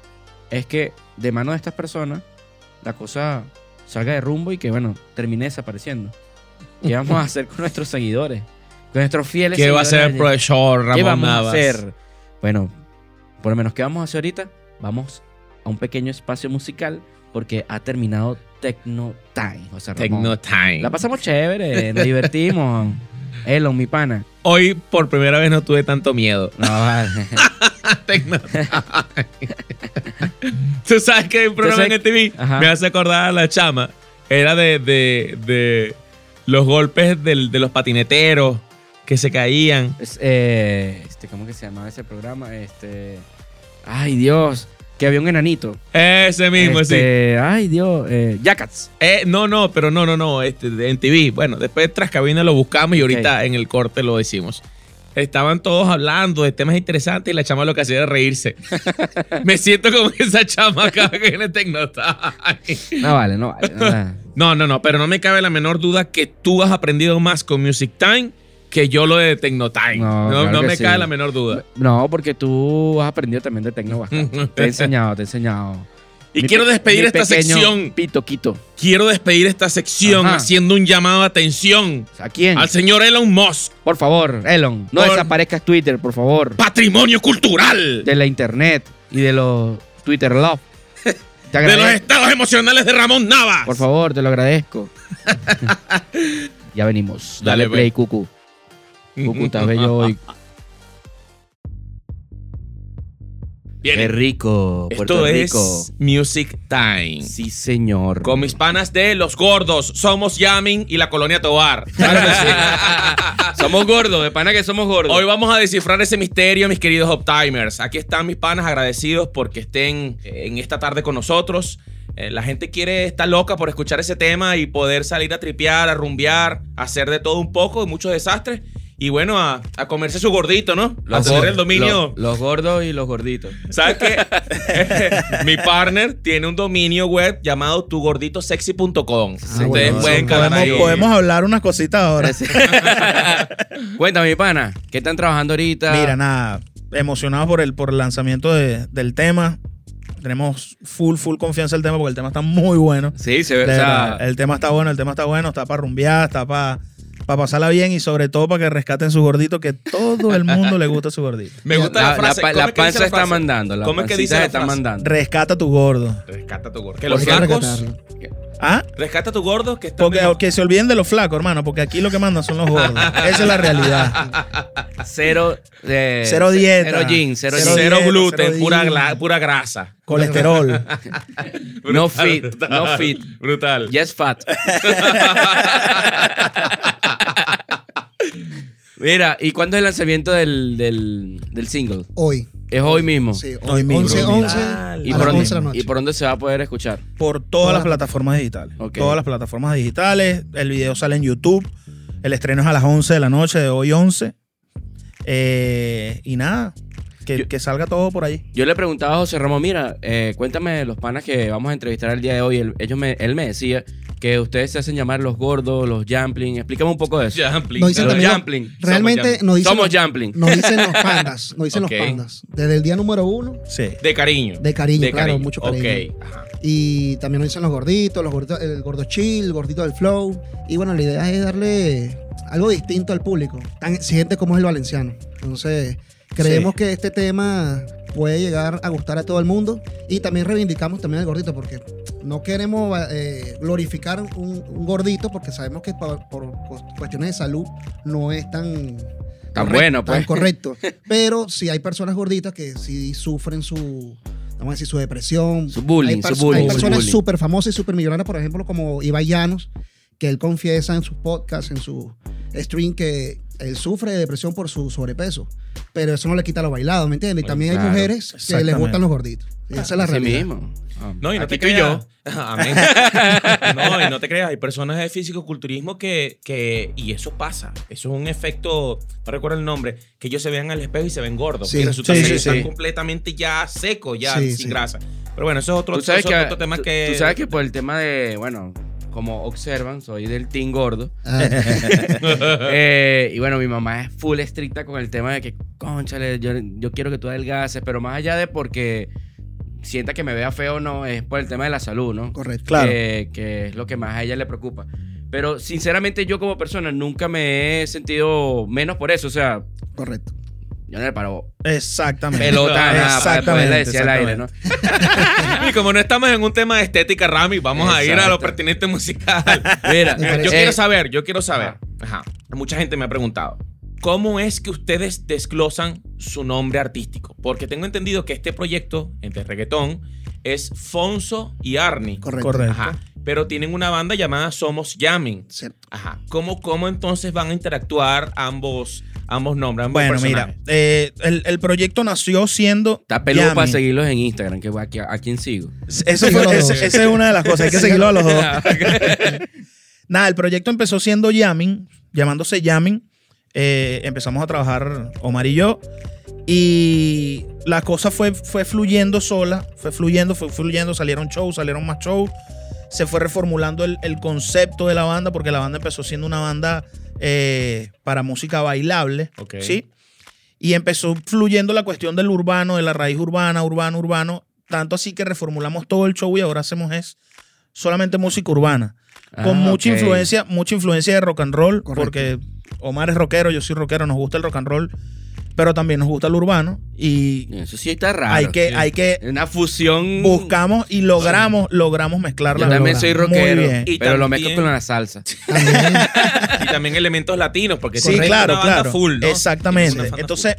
es que de mano de estas personas la cosa salga de rumbo y que, bueno, termine desapareciendo. ¿Qué vamos a hacer con nuestros seguidores? Nuestros fieles ¿Qué va a hacer el profesor Ramón ¿Qué vamos Navas? a hacer? Bueno, por lo menos, ¿qué vamos a hacer ahorita? Vamos a un pequeño espacio musical porque ha terminado Tecno Time. Sea, Ramón. Techno Time. La pasamos chévere, nos divertimos. Elon, mi pana. Hoy por primera vez no tuve tanto miedo. No, vale. Time. Tú sabes que hay un programa en TV Ajá. me hace acordar a la chama. Era de, de, de los golpes del- de los patineteros que se caían. Es, eh, este, ¿Cómo que se llamaba ese programa? Este. Ay, Dios. Que había un enanito. Ese mismo, sí. este, Ay, Dios. Eh, Jackets. Eh, no, no, pero no, no, no. Este, en TV. Bueno, después tras cabina lo buscamos y ahorita en el corte lo decimos. Estaban todos hablando de temas interesantes y la chama lo que hacía era reírse. Me siento como esa chama acá que viene Tecnotime. No vale. no vale. No, no, no, pero no me cabe la menor duda que tú has aprendido más con Music Time que yo lo de Tecnotime. No, No, claro no que me sí. cabe la menor duda. No, porque tú has aprendido también de tecno bastante. Te he enseñado, te he enseñado. Y Mi quiero pe- despedir esta sección. Pito, quito. Quiero despedir esta sección Ajá. haciendo un llamado de atención ¿A quién? al señor Elon Musk. Por favor, Elon, no Por- desaparezcas Twitter, por favor. Patrimonio cultural De la internet y de los Twitter Love. De los estados emocionales de Ramón Navas. Por favor, te lo agradezco. ya venimos. Dale, Dale, play, pues. Cucu. Estás bello hoy. Bien, Qué rico, Puerto esto Rico. es Music Time. Sí, señor. Con mis panas de Los Gordos, Somos Yamin y la Colonia Tobar. Somos gordos, de pana que somos gordos. Hoy vamos a descifrar ese misterio, mis queridos Optimers. Aquí están mis panas agradecidos porque estén eh, en esta tarde con nosotros. Eh, la gente quiere, está loca por escuchar ese tema y poder salir a tripear, a rumbear, a hacer de todo un poco y muchos desastres. Y bueno, a, a comerse su gordito, ¿no? A tener el dominio. Los, los gordos y los gorditos. ¿Sabes qué? Mi partner tiene un dominio web llamado tugorditosexy.com. Ustedes bueno, pueden ahí. podemos, podemos hablar unas cositas ahora. Cuéntame, mi pana, ¿qué están trabajando ahorita? Mira, nada, emocionados por el, por el lanzamiento de- del tema. Tenemos full, full confianza en el tema porque el tema está muy bueno. Sí, se ve. O sea, el tema está bueno, el tema está bueno, está para rumbear, está para pasarla bien y sobre todo para que rescaten su gordito, que todo el mundo le gusta su gordito. Me gusta la, la, frase. la pa- ¿Cómo la es que dice panza está mandando. La ¿Cómo es que dice la está frase? mandando. Rescata tu gordo. Rescata tu gordo. Que los flacos. ¿Ah? Rescata tu gordo que está. Porque que se olviden de los flacos, hermano, porque aquí lo que mandan son los gordos. Esa es la realidad. Cero. eh, Cero dieta. Cero jeans, cero, Cero. Cero dieta, gluten, cero pura, dieta. gla- pura grasa. Colesterol. No fit, no fit. Brutal. Yes, fat. Mira, ¿y cuándo es el lanzamiento del, del, del single? Hoy. Es hoy mismo. Sí, Hoy hoy. mismo. 11, 11 Brutal. ¿Y a por, las dónde, 11 de la noche. ¿Y por dónde se va a poder escuchar? Por todas las plataformas digitales. Ok. Todas las plataformas digitales. El video sale en YouTube. El estreno es a las 11 de la noche de hoy 11. Eh, y nada, que, Yo- que salga todo por ahí. Yo le preguntaba a José Ramón, mira, eh, cuéntame de los panas que vamos a entrevistar el día de hoy. Él, ellos me, él me decía que ustedes se hacen llamar los gordos, los jumpling. Explícame un poco de eso. Jumpling. Nos dicen Los también- jumpling. Realmente nos dicen, Somos los, jumpling. nos dicen los pandas. Nos dicen los pandas. Desde el día número uno, Sí. De cariño. de cariño, De claro, cariño. mucho cariño. Ok. Ajá. Y también nos dicen los gorditos, los gorditos, el gordo chill, el gordito del flow. Y bueno, la idea es darle algo distinto al público, tan exigente como es el valenciano. Entonces, creemos Sí. que este tema puede llegar a gustar a todo el mundo y también reivindicamos también al gordito porque no queremos eh, glorificar un, un gordito porque sabemos que por, por cuestiones de salud no es tan Tan correcto- bueno, pues. tan correcto. Pero si hay personas gorditas que sí sufren su, vamos a decir, su depresión. Su bullying, hay, su pers- bullying, hay su personas súper famosas y súper millonarias, por ejemplo, como Ibai Llanos, que él confiesa en sus podcasts, en su stream, que él sufre de depresión por su sobrepeso. Pero eso no le quita lo bailado, ¿me entiendes? Y también hay mujeres que les gustan los gorditos. Esa es la Así realidad. mismo. Ah. No, y no te y yo. creas. Amén. no, y no te creas. Hay personas de físico-culturismo que, que. Y eso pasa. Eso es un efecto. No recuerdo el nombre. Que ellos se vean al espejo y se ven gordos. Sí, y resulta sí, que sí, están sí. completamente ya secos, ya Sí, sin sí. grasa. Pero bueno, eso es otro, Tú sabes eso que, otro tema tú- que. tú sabes que por el tema de, bueno, como observan, soy del team gordo. Ah, Eh, y bueno, mi mamá es full estricta con el tema de que, conchale, yo, yo quiero que tú adelgaces, pero más allá de porque sienta que me vea feo, no, es por el tema de la salud, ¿no? correcto. Claro. Que es lo que más a ella le preocupa. Pero sinceramente yo como persona nunca me he sentido menos por eso, o sea, Correcto. Yo no le paro Exactamente. pelota nada para decir al aire, ¿no? exactamente. Y como no estamos en un tema de estética, Rami, vamos a ir a lo pertinente musical. Mira, yo eh, quiero saber, yo quiero saber. Ajá. Mucha gente me ha preguntado. ¿Cómo es que ustedes desglosan su nombre artístico? Porque tengo entendido que este proyecto entre reggaetón es Fonso y Arnie. Correcto. Correcto. Ajá. Pero tienen una banda llamada Somos Jamming. Cierto. Ajá. ¿Cómo, ¿Cómo entonces van a interactuar ambos, ambos nombres? ambos Bueno, mira, eh, el, el proyecto nació siendo. Está peludo para seguirlos en Instagram, que a, a quién sigo. Eso fue- esa es una de las cosas, hay que seguirlo a los dos. Nada, el proyecto empezó siendo Yamin, llamándose Yamin. Eh, empezamos a trabajar Omar y yo. Y la cosa fue, fue fluyendo sola, fue fluyendo, fue fluyendo, salieron shows, salieron más shows. Se fue reformulando el, el concepto de la banda, porque la banda empezó siendo una banda eh, para música bailable. ¿sí? Y empezó fluyendo la cuestión del urbano, de la raíz urbana, urbano, urbano. Tanto así que reformulamos todo el show y ahora hacemos es solamente música urbana. con Ah, mucha ok. influencia, mucha influencia de rock and roll, Correcto. porque Omar es rockero, yo soy rockero, nos gusta el rock and roll, pero también nos gusta el urbano y Eso sí está raro. hay que, hay que Una fusión. buscamos y logramos, logramos mezclarla. Yo también soy rockero, Muy bien. Y pero lo también- mezclo con la salsa. También, Y también elementos latinos, porque Sí, una claro, banda claro. full, ¿no? Es Exactamente. Entonces,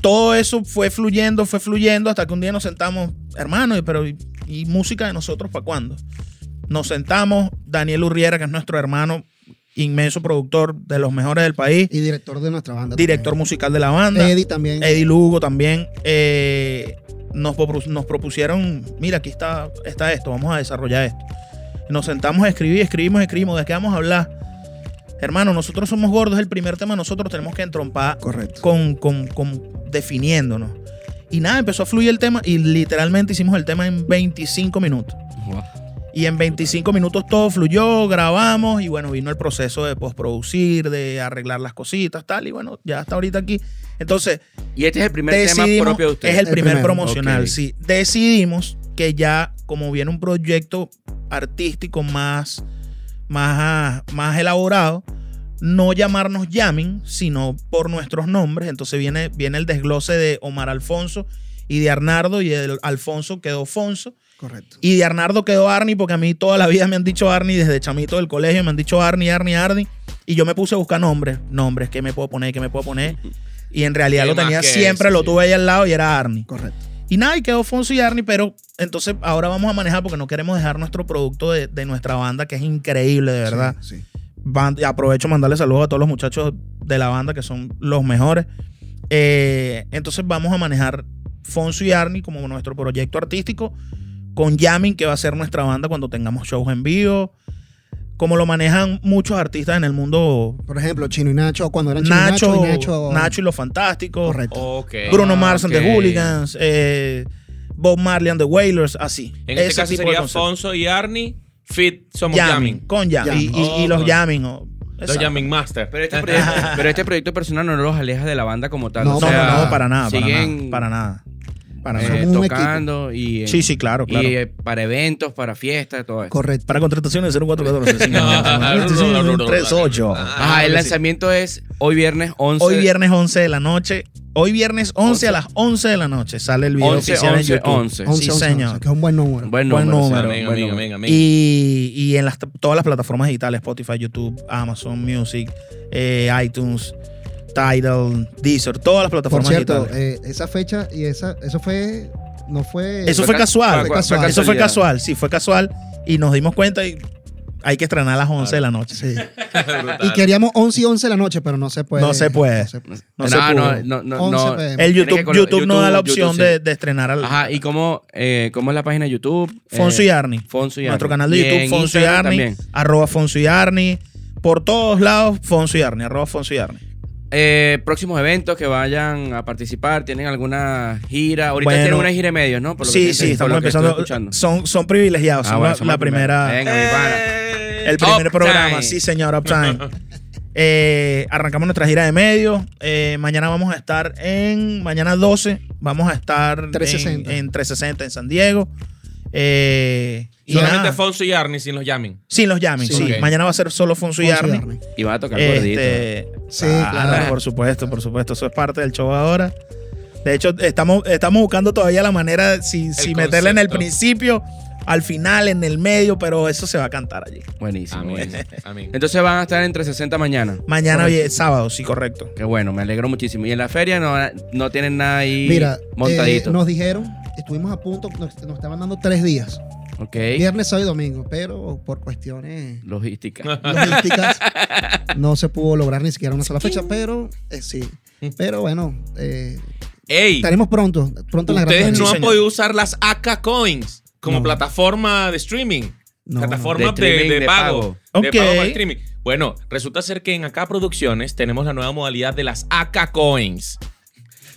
todo eso fue fluyendo, fue fluyendo hasta que un día nos sentamos, hermano, y- pero ¿y, y música de nosotros para cuándo? Nos sentamos, Daniel Urriera, que es nuestro hermano, inmenso productor de los mejores del país, y director de nuestra banda. director también. musical de la banda, Eddie también. Eddie Lugo también, eh, nos, propus- nos propusieron, mira, aquí está, está esto, vamos a desarrollar esto. Nos sentamos a escribir, escribimos, escribimos, ¿de qué vamos a hablar? hermano, nosotros somos gordos, es el primer tema, nosotros tenemos que entrompar Correcto. con, con, con definiéndonos. Y nada, empezó a fluir el tema y literalmente hicimos el tema en 25 minutos. Wow. Y en 25 minutos todo fluyó, grabamos y bueno, vino el proceso de postproducir, de arreglar las cositas, tal. Y bueno, ya hasta ahorita aquí. Entonces, Y este es el primer tema propio de ustedes. es el, El primer primero. promocional, sí. Decidimos que ya, como viene un proyecto artístico más, más, más elaborado, no llamarnos Yamin, sino por nuestros nombres. Entonces viene, viene el desglose de Omar Alfonso y de Arnardo, y el Alfonso quedó Fonso. Correcto. Y de Arnardo quedó Arnie, porque a mí toda la vida me han dicho Arnie, desde chamito del colegio me han dicho Arnie, Arnie, Arnie. Y yo me puse a buscar nombres, nombres, ¿qué me puedo poner? ¿Qué me puedo poner? Y en realidad ¿Qué lo tenía siempre, eso, lo sí? tuve ahí al lado y era Arnie. Correcto. Y nada, y quedó Fonso y Arnie, pero entonces ahora vamos a manejar porque no queremos dejar nuestro producto de, de nuestra banda, que es increíble, de verdad. Sí, sí. Van- y aprovecho mandarle saludos a todos los muchachos de la banda que son los mejores. Eh, entonces vamos a manejar Fonso y Arnie como nuestro proyecto artístico con Yamin, que va a ser nuestra banda cuando tengamos shows en vivo. Como lo manejan muchos artistas en el mundo. Por ejemplo, Chino y Nacho, cuando eran Chino Nacho, y Nacho. Nacho, y los Fantásticos. Correcto. Bruno Mars and ok. the Hooligans. eh, Bob Marley and the Wailers. Así. En este Ese caso tipo de sería. Alfonso y Arnie. Fit somos Yamin, Yamin. Con Yamin. Y, Yamin. y- y Oh, los con- Yamin. o- Los. Yamin Master. Pero este, proyecto, pero este proyecto personal no los aleja de la banda como tal. No, o No, sea, no, no, para nada. Para siguen nada. Para nada. Para, eh, nada. Somos un tocando y, Sí, sí, claro, claro. y eh, para eventos, para fiestas, todo eso. Correcto. Para contrataciones 0414 No, no, no, no, 38. Ajá, el lanzamiento es hoy viernes 11. Hoy viernes 11 de la noche. Hoy viernes 11 a las 11 de la noche sale el video 11, oficial 11, en YouTube. 11. 11, Sí, 11, señor. 11, que es un buen número. Buen Buen número. buen número. amén. Y, y en las, todas las plataformas digitales, Spotify, YouTube, Amazon Music, eh, iTunes, Tidal, Deezer, todas las Por plataformas cierto, digitales. eh, esa fecha y esa, eso fue, no fue. Eso fue fue ca- casual. fue casual. Eso fue casual, sí, fue casual. Y nos dimos cuenta y hay que estrenar a las 11 de la noche. Sí. Y queríamos 11 y 11 de la noche, pero no se puede. No se puede. No se puede. No, se no, no, no, no, 11 no. PM. El YouTube, YouTube, no da la opción YouTube, de, sí. de estrenar al Ajá, ¿y cómo, eh, cómo es la página de YouTube? Fonso Eh, y Arnie. Fonso y Nuestro Arnie. canal de Y YouTube, Fonso y también. Arroba Fonso y Arnie. Por todos lados, Fonso y Arnie. Arroba Fonso y Arnie. Eh, próximos eventos que vayan a participar, ¿tienen alguna gira? Ahorita Bueno. tienen una gira de medios, ¿no? Por lo que Sí, sí, estamos empezando. escuchando. Son, son privilegiados. Ah, son bueno, la, primera. Venga, mi pana. El primer programa, sí, señor, Uptime. Eh, arrancamos nuestra gira de medios. Eh, mañana vamos a estar en. Mañana 12. Vamos a estar 360. En, en 360 en San Diego. Eh, y Solamente nada, Fonso y Arnie sin los Yamin. sin los llamen, Sí. Mañana va a ser solo Fonso y y Arnie. Arnie. Y van a tocar gordito. Este, Sí, ah, claro. Por supuesto, por supuesto. Eso es parte del show ahora. De hecho, estamos, estamos buscando todavía la manera, si, si meterle en el principio, al final, en el medio, pero eso se va a cantar allí. Buenísimo. Amén. buenísimo. Amén. Entonces van a estar entre 60 mañana. Mañana es sábado, sí, correcto. Qué bueno, me alegro muchísimo. Y en la feria no, no tienen nada ahí Mira, montadito. eh, nos dijeron, estuvimos a punto, nos, nos estaban dando tres días. ok. Viernes, sábado y domingo, pero por cuestiones Logística. logísticas no se pudo lograr ni siquiera una sola fecha, pero eh, sí. Pero bueno, eh, Ey, estaremos pronto, pronto en las ustedes grandes no han podido usar las AK Coins como No. plataforma de streaming. No, plataforma De de, streaming de de pago. pago. De pago para streaming. Bueno, resulta ser que en AK Producciones tenemos la nueva modalidad de las AK Coins.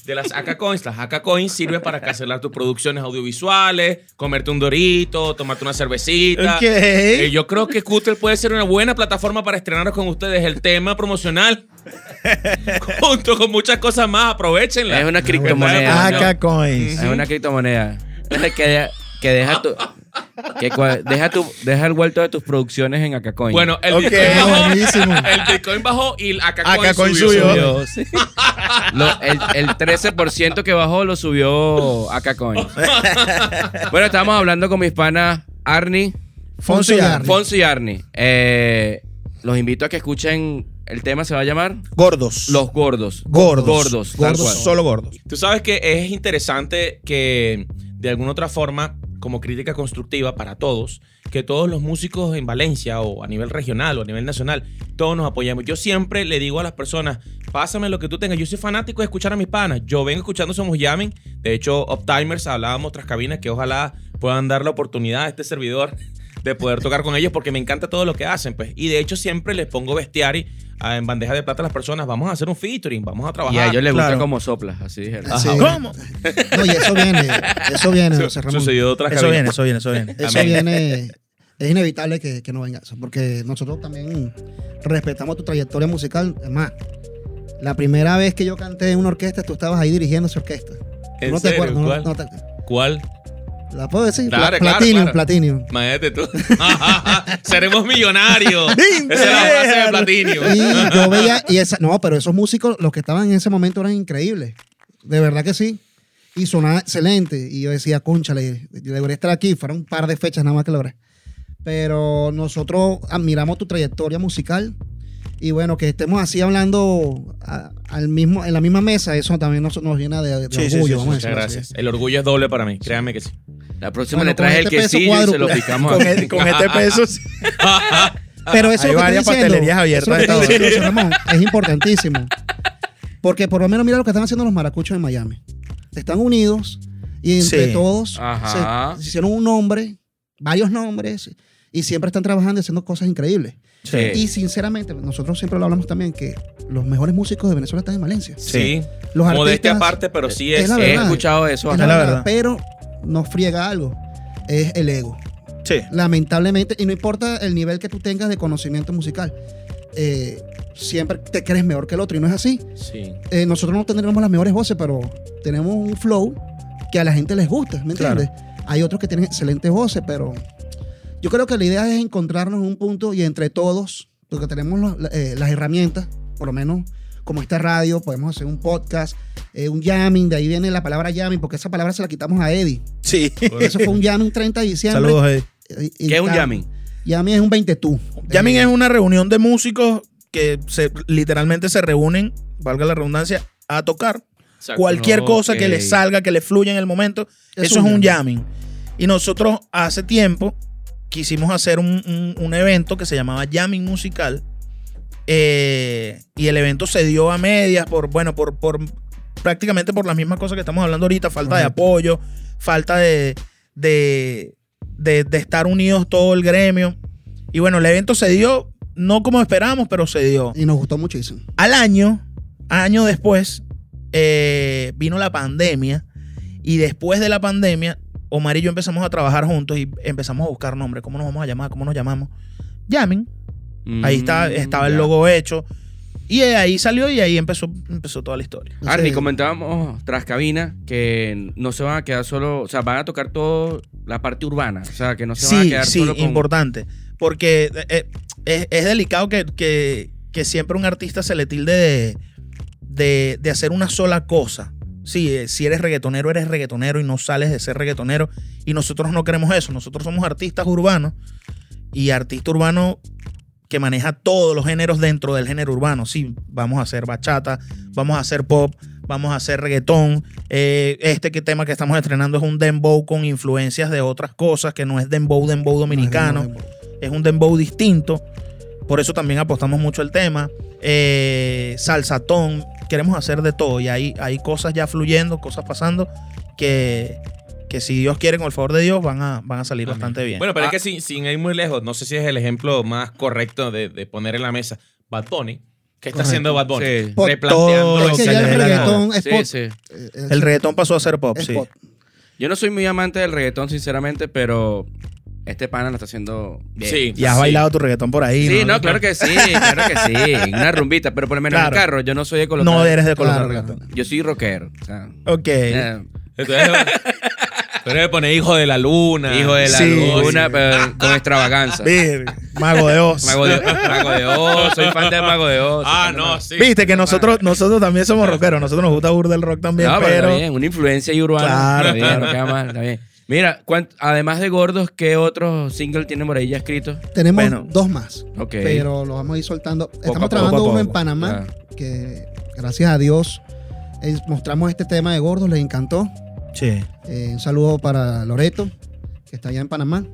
De las AK Coins. Las AK Coins sirven para cancelar tus producciones audiovisuales, comerte un dorito, tomarte una cervecita. Ok. Eh, yo creo que Cutter puede ser una buena plataforma para estrenar con ustedes el tema promocional. Junto con muchas cosas más. Aprovechenla. Es una criptomoneda. AK Coins. Es una criptomoneda. que, de- que deja tu. Que deja, tu, deja el vuelto de tus producciones en Acacoin. Bueno, el. Bitcoin bajó. Buenísimo. El Bitcoin bajó y el AK Coin AK Coin subió. subió. Subió, sí. Lo- el, el 13% que bajó lo subió Acacoin. bueno, estábamos hablando con mis panas Arnie, Fonso y Arnie. Fonso y Arnie. Eh, los invito a que escuchen el tema, se va a llamar Gordos. Los Gordos. gordos. Gordos. Gordos. Solo gordos. Tú sabes que es interesante que de alguna otra forma, como crítica constructiva para todos, que todos los músicos en Valencia o a nivel regional o a nivel nacional, todos nos apoyemos. Yo siempre le digo a las personas, pásame lo que tú tengas. Yo soy fanático de escuchar a mis panas. Yo vengo escuchando Somos Yamen. De hecho, Optimers hablábamos tras cabinas que ojalá puedan dar la oportunidad a este servidor de poder tocar con ellos porque me encanta todo lo que hacen, pues. Y de hecho siempre les pongo bestiari en bandeja de plata a las personas. Vamos a hacer un featuring, vamos a trabajar. Y a ellos les gusta Claro. como soplas, así dijeron. Ajá. ¿Cómo? No, y eso viene, eso viene, José Ramón. sucedió otras Eso viene, eso viene, eso viene. Eso viene, es inevitable que, que no venga eso, porque nosotros también respetamos tu trayectoria musical. Es más, la primera vez que yo canté en una orquesta, tú estabas ahí dirigiendo esa orquesta. ¿En no te acuerdas, no- no te- ¿Cuál? ¿La puedo decir? Claro, Pla- claro, Platinum, claro. Platinum. Imagínate tú. Seremos millonarios. Esa es la frase de Platinio. Y yo veía, y esa, no, pero esos músicos, los que estaban en ese momento eran increíbles. De verdad que sí. Y sonaba excelente. Y yo decía, conchale, yo debería estar aquí. Fueron un par de fechas nada más que logré. Pero nosotros admiramos tu trayectoria musical. Y bueno, que estemos así hablando a- al mismo, en la misma mesa, eso también nos, nos llena de, de Sí, sí, orgullo. sí, vamos a Muchas gracias. El orgullo es doble para mí, créanme que sí. La próxima Bueno, le el este peso quesillo y se lo picamos Con, el- con este peso. Pero eso Hay es lo que varias diciendo. pastelerías abiertas Eso que diciendo, Ramón. Es importantísimo. Porque por lo menos mira lo que están haciendo los maracuchos en Miami. Están unidos y entre Sí. todos Ajá. se, se hicieron un nombre, varios nombres, y siempre están trabajando y haciendo cosas increíbles. Sí. Y sinceramente, nosotros siempre lo hablamos también, que los mejores músicos de Venezuela están en Valencia. Sí. Los Modestia artistas, aparte, pero sí es es. la He escuchado eso. es la verdad, pero nos friega algo, es el ego. Sí. lamentablemente, y no importa el nivel que tú tengas de conocimiento musical, eh, siempre te crees mejor que el otro y no es así. Sí. Eh, nosotros no tendremos las mejores voces, pero tenemos un flow que a la gente les gusta, ¿me Claro. entiendes? Hay otros que tienen excelentes voces, pero yo creo que la idea es encontrarnos en un punto y entre todos, porque tenemos los- eh, las herramientas, por lo menos como esta radio, podemos hacer un podcast, eh, un jamming, de ahí viene la palabra jamming, porque esa palabra se la quitamos a Eddie. Sí. Eso fue un jamming 30 de diciembre. Saludos, Eddie. Y ¿Qué es un jamming? Jamming es un 20 tú. Jamming Eh, es una reunión de músicos que se, literalmente se reúnen, valga la redundancia, a tocar cualquier cosa que les salga, que les fluya en el momento. Es eso un es un jamming. jamming. Y nosotros hace tiempo quisimos hacer un, un- un evento que se llamaba Jamming Musical. Eh, y el evento se dio a medias por, bueno, por, por prácticamente por las mismas cosas que estamos hablando ahorita, falta de apoyo, falta de, de, de- de estar unidos todo el gremio. Y bueno, el evento se dio, no como esperábamos, pero se dio. Y nos gustó muchísimo. Al año, año después, eh, vino la pandemia. Y después de la pandemia, Omar y yo empezamos a trabajar juntos y empezamos a buscar nombres. ¿Cómo nos vamos a llamar? ¿Cómo nos llamamos? Jamming. Ahí está, Mm, estaba el logo hecho. Y de ahí salió y ahí empezó, empezó toda la historia. Arnie, comentábamos tras cabina que no se van a quedar solo, o sea, van a tocar toda la parte urbana, o sea, que no se van a quedar sí, solo con... importante. Porque eh, es, es delicado que, que- que siempre un artista se le tilde de, de, de hacer una sola cosa. Sí, eh, si eres reggaetonero, eres reggaetonero y no sales de ser reggaetonero. Y nosotros no queremos eso. Nosotros somos artistas urbanos y artista urbano que maneja todos los géneros dentro del género urbano. Sí, vamos a hacer bachata, vamos a hacer pop, vamos a hacer reggaetón. Eh, este que tema que estamos estrenando es un dembow con influencias de otras cosas, que no es dembow, dembow dominicano, no, no, no. es un dembow distinto. Por eso también apostamos mucho el tema. Eh, salsatón, queremos hacer de todo y hay, hay cosas ya fluyendo, cosas pasando que, que si Dios quiere, con el favor de Dios, van a, van a salir bastante bien. Bueno, pero Ah. es que sin, sin ir muy lejos, no sé si es el ejemplo más correcto de, de poner en la mesa. Bad Bunny. ¿Qué está Correcto. haciendo Bad Bunny? Sí. Replanteando Es que ya el reggaetón es Sí, pop. sí. Es- el reggaetón pasó a ser pop, es sí. pop. Yo no soy muy amante del reggaetón, sinceramente, pero este pana lo está haciendo bien. Sí. Y has Sí. bailado tu reggaetón por ahí. Sí, no, claro que sí, claro que sí. Una rumbita, pero por lo menos en Claro. el carro yo no soy de colocar. No eres de colocar Claro, reggaetón. Yo soy rockero. O sea, Ok. eh, Entonces, tú eres de poner hijo de la luna. hijo de la Sí. luna, pero con extravaganza. Vir, Mago de Oz. Mago de, Mago de Oz, soy fan del Mago de Oz. Ah, no, Mago- sí. Viste que nosotros, nosotros también somos rockeros. Nosotros nos gusta burda el rock también, No, pero pero. está bien, una influencia ahí urbana. Claro, Está bien, claro. mal, está bien. Mira, ¿cuánt- además de Gordos, ¿qué otros singles tienen por ahí ya escritos? Tenemos Bueno. dos más, Ok. pero los vamos a ir soltando. Estamos trabajando poco uno en. Panamá, Claro. que gracias a Dios eh, mostramos este tema de gordos, les encantó. Sí. Eh, un saludo para Loreto, que está allá en Panamá.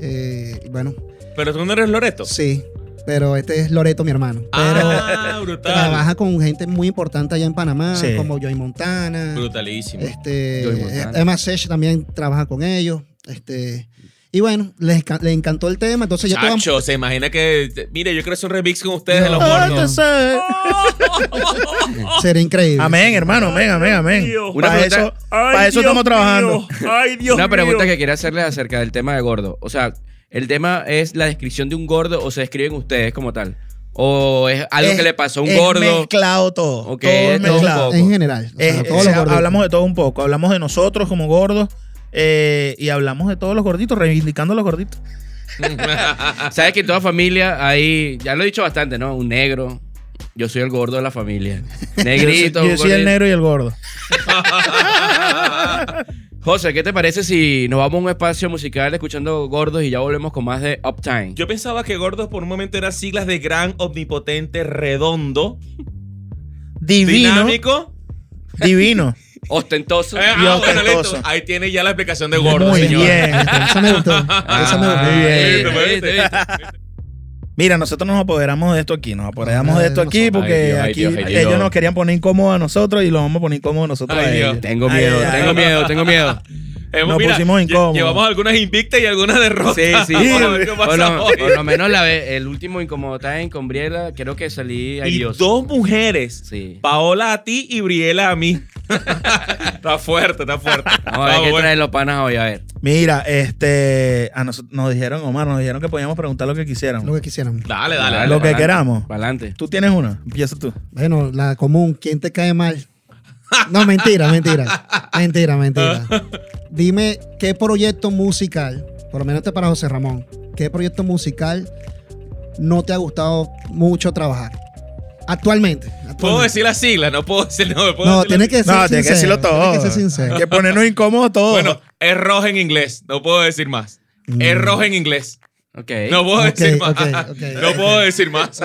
Eh, bueno, Pero tú no eres Loreto. sí, pero este es Loreto, mi hermano. Pero Ah, brutal. trabaja con gente muy importante allá en Panamá, Sí. como Joy Montana. Brutalísimo. Este, Joey Montana. Emma Sech también trabaja con ellos. Este, Y bueno, les, les encantó el tema. Entonces estaba- Chacho, se imagina que. Mire, yo quiero hacer un remix con ustedes de No. los Ah, gordos. te sé. Sería increíble. Amén, hermano, amén, amén, amén. Una Para pregunta- eso, para eso estamos trabajando. Ay, Dios Una pregunta mío. que quería hacerles acerca del tema de gordo. O sea, ¿el tema es la descripción de un gordo o se describen ustedes como tal? ¿O es algo Es- que le pasó a un es gordo? mezclado todo. Ok, todo es es todo un mezclado. poco. En general. o sea, todos o los sea, gorditos. hablamos de todo un poco. Hablamos de nosotros como gordos eh, y hablamos de todos los gorditos, reivindicando a los gorditos. Sabes que en toda familia hay, ya lo he dicho bastante, ¿no? Un negro. Yo soy el gordo de la familia. Negrito. Yo, soy- yo soy el negro y el gordo. José, ¿qué te parece si nos vamos a un espacio musical escuchando gordos y ya volvemos con más de Uptime? Yo pensaba que gordos por un momento eran siglas de gran, omnipotente, redondo, Divino. dinámico. Divino. Ostentoso. Eh, Y ah, bueno, ostentoso. listo. Ahí tiene ya la explicación de gordo, Muy señor. bien. Eso me gustó. Eso me gustó. Muy bien. eh, Muy bien. eh, eh. Mira, nosotros nos apoderamos de esto aquí, nos apoderamos Ah, de esto aquí porque Ay, Dios, ay, aquí Dios, ellos Dios. nos querían poner incómodos a nosotros y lo vamos a poner incómodos nosotros Ay, a Dios. ellos. Tengo miedo, ay, tengo ay. miedo, tengo miedo. Hemos- Nos mira, pusimos incómodos. Llevamos algunas invictas y algunas derrotas. Sí, sí. Vamos a ver qué Por pasa lo, hoy. por lo menos la ve- el último incómodo time con Briela, creo que salí Y airoso. dos mujeres. Sí. Paola a ti y Briela a mí. Está fuerte, está fuerte. Vamos a ver qué bueno. traen los panas hoy, a ver. Mira, este, a nos, nos dijeron, Omar, nos dijeron que podíamos preguntar lo que quisieran. Lo que quisieran. Dale, dale, dale. Lo que queramos. Pa'lante. Tú tienes una, empieza tú. Bueno, la común, ¿quién te cae mal? No, mentira, mentira. Mentira, mentira. Dime qué proyecto musical, por lo menos este para José Ramón, qué proyecto musical no te ha gustado mucho trabajar. Actualmente. Puedo actualmente. decir las siglas, no puedo decir. No, puedo No, decir tiene que ser No, tienes que decirlo todo. Tiene que ser sincero. Hay que ponernos incómodos todos. Bueno, es rojo en inglés. No puedo decir más. Mm. Es rojo en inglés. Ok. No puedo Ok, decir más. ok, ok, no puedo decir más.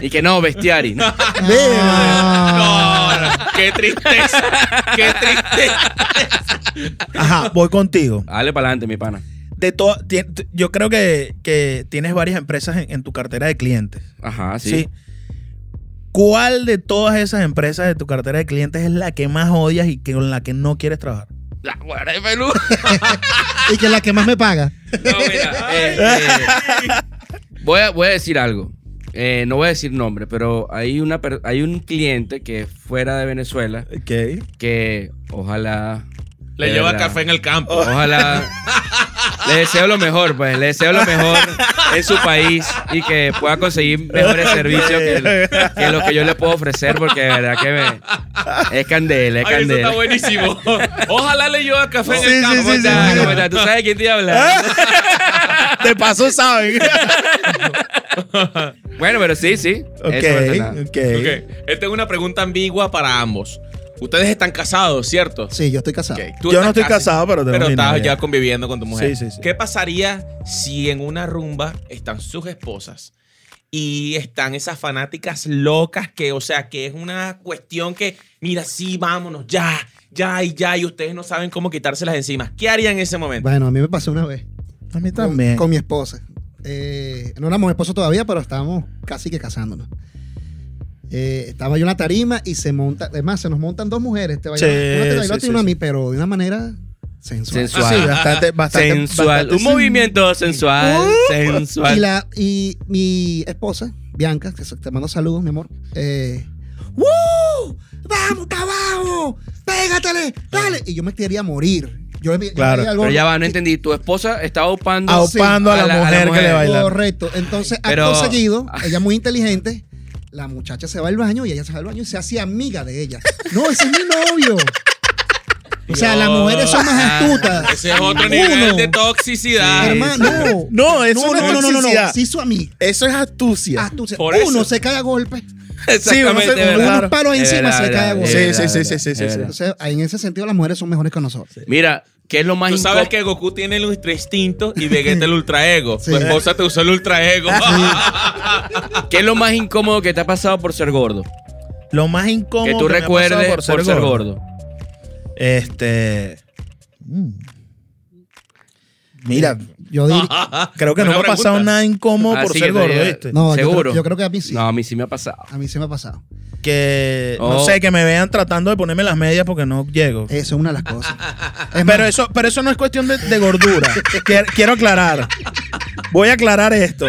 Y que no, bestiari. ¿no? No, no, qué tristeza. Qué tristeza. Ajá, voy contigo. Dale pa'lante, mi pana. De to- ti- t- yo creo que, que tienes varias empresas en, en tu cartera de clientes. Ajá, sí. Sí. ¿Cuál de todas esas empresas de tu cartera de clientes es la que más odias y que, con la que no quieres trabajar? La guarda de pelú. Y que la que más me paga. No, mira, eh, eh, voy, a, voy a decir algo. Eh, no voy a decir nombre, pero hay, una, hay un cliente que es fuera de Venezuela que ojalá... Le de lleva verdad, café en el campo. Ojalá. Le deseo lo mejor, pues. Le deseo lo mejor en su país y que pueda conseguir mejores servicios que, que lo que yo le puedo ofrecer, porque de verdad que me, es candela, es Ay, eso está candela. buenísimo. Ojalá le lleva café en Sí, el campo. ¿Cómo sí, sí. ¿Cómo estás? ¿Tú sabes quién te iba a hablar? De paso saben. Bueno, pero sí, sí. ok, Eso no. Ok, Esta es una pregunta ambigua para ambos. Ustedes están casados, ¿cierto? Sí, yo estoy casado. Ok, tú Yo no estás estoy casado, pero tengo Pero mi estás novia. ya conviviendo con tu mujer. Sí, sí, sí. ¿Qué pasaría si en una rumba están sus esposas y están esas fanáticas locas que, o sea, que es una cuestión que, mira, sí, vámonos, ya, ya y ya, y ustedes no saben cómo quitárselas encima? ¿Qué harían en ese momento? Bueno, a mí me pasó una vez. A mí con, también. con mi esposa. Eh, no éramos esposos todavía, pero estábamos casi que casándonos. Eh, estaba yo en la tarima y se monta, además se nos montan dos mujeres, te Sí, una te bailó sí, y una sí, a mí, pero de una manera sensual. Sensual. Sí, bastante, bastante. sensual. bastante Un movimiento sensual. Y, sensual. la, y mi esposa, Bianca, que te mando saludos, mi amor. Eh, ¡Woo! ¡Vamos para abajo! ¡Pégatele! ¡Dale! Y yo me quería morir. Yo, yo Claro, algo- Pero ya va, no entendí. Tu esposa estaba upando. Aupando Sí. a, la mujer que le baila. Correcto. Entonces, Pero- acto seguido, ella muy inteligente, la muchacha se va al baño y ella se va al baño y se hace amiga de ella. No, ese es mi novio. O sea, las mujeres son más astutas. Ese es otro Uno. nivel de toxicidad. Sí, Hermano, no. No, eso no, no, no, no, no, no. Sí, su amiga. Eso es astucia. Astucia. Por Uno eso. se cae a golpe. Sí, uno se- Exactamente, uno- ¿verdad? Unos palos Es encima verdad, se cae a verdad, golpe. es Sí, sí, sí, sí, sí, sí. Entonces, ahí en ese sentido, las mujeres son mejores que nosotros. Mira, ¿qué es lo más Tú sabes que Goku tiene el ultra instinto y Vegeta el ultra ego. Sí. Tu esposa te usó el ultra ego. ¿Qué es lo más incómodo que te ha pasado por ser gordo? Lo más incómodo que tú me ha recuerdes pasado por ser, gordo. Este. mm. Mira, Yo diría. creo que no me ha pasado nada incómodo Ah, por ser que te gordo, ¿viste? No, yo ¿Seguro? creo, yo creo que a mí sí. No, a mí sí me ha pasado. A mí sí me ha pasado. que no Oh. sé, que me vean tratando de ponerme las medias porque no llego. Eso es una de las cosas. Es Pero eso, pero eso no es cuestión de, de gordura. Quiero, quiero aclarar. Voy a aclarar esto.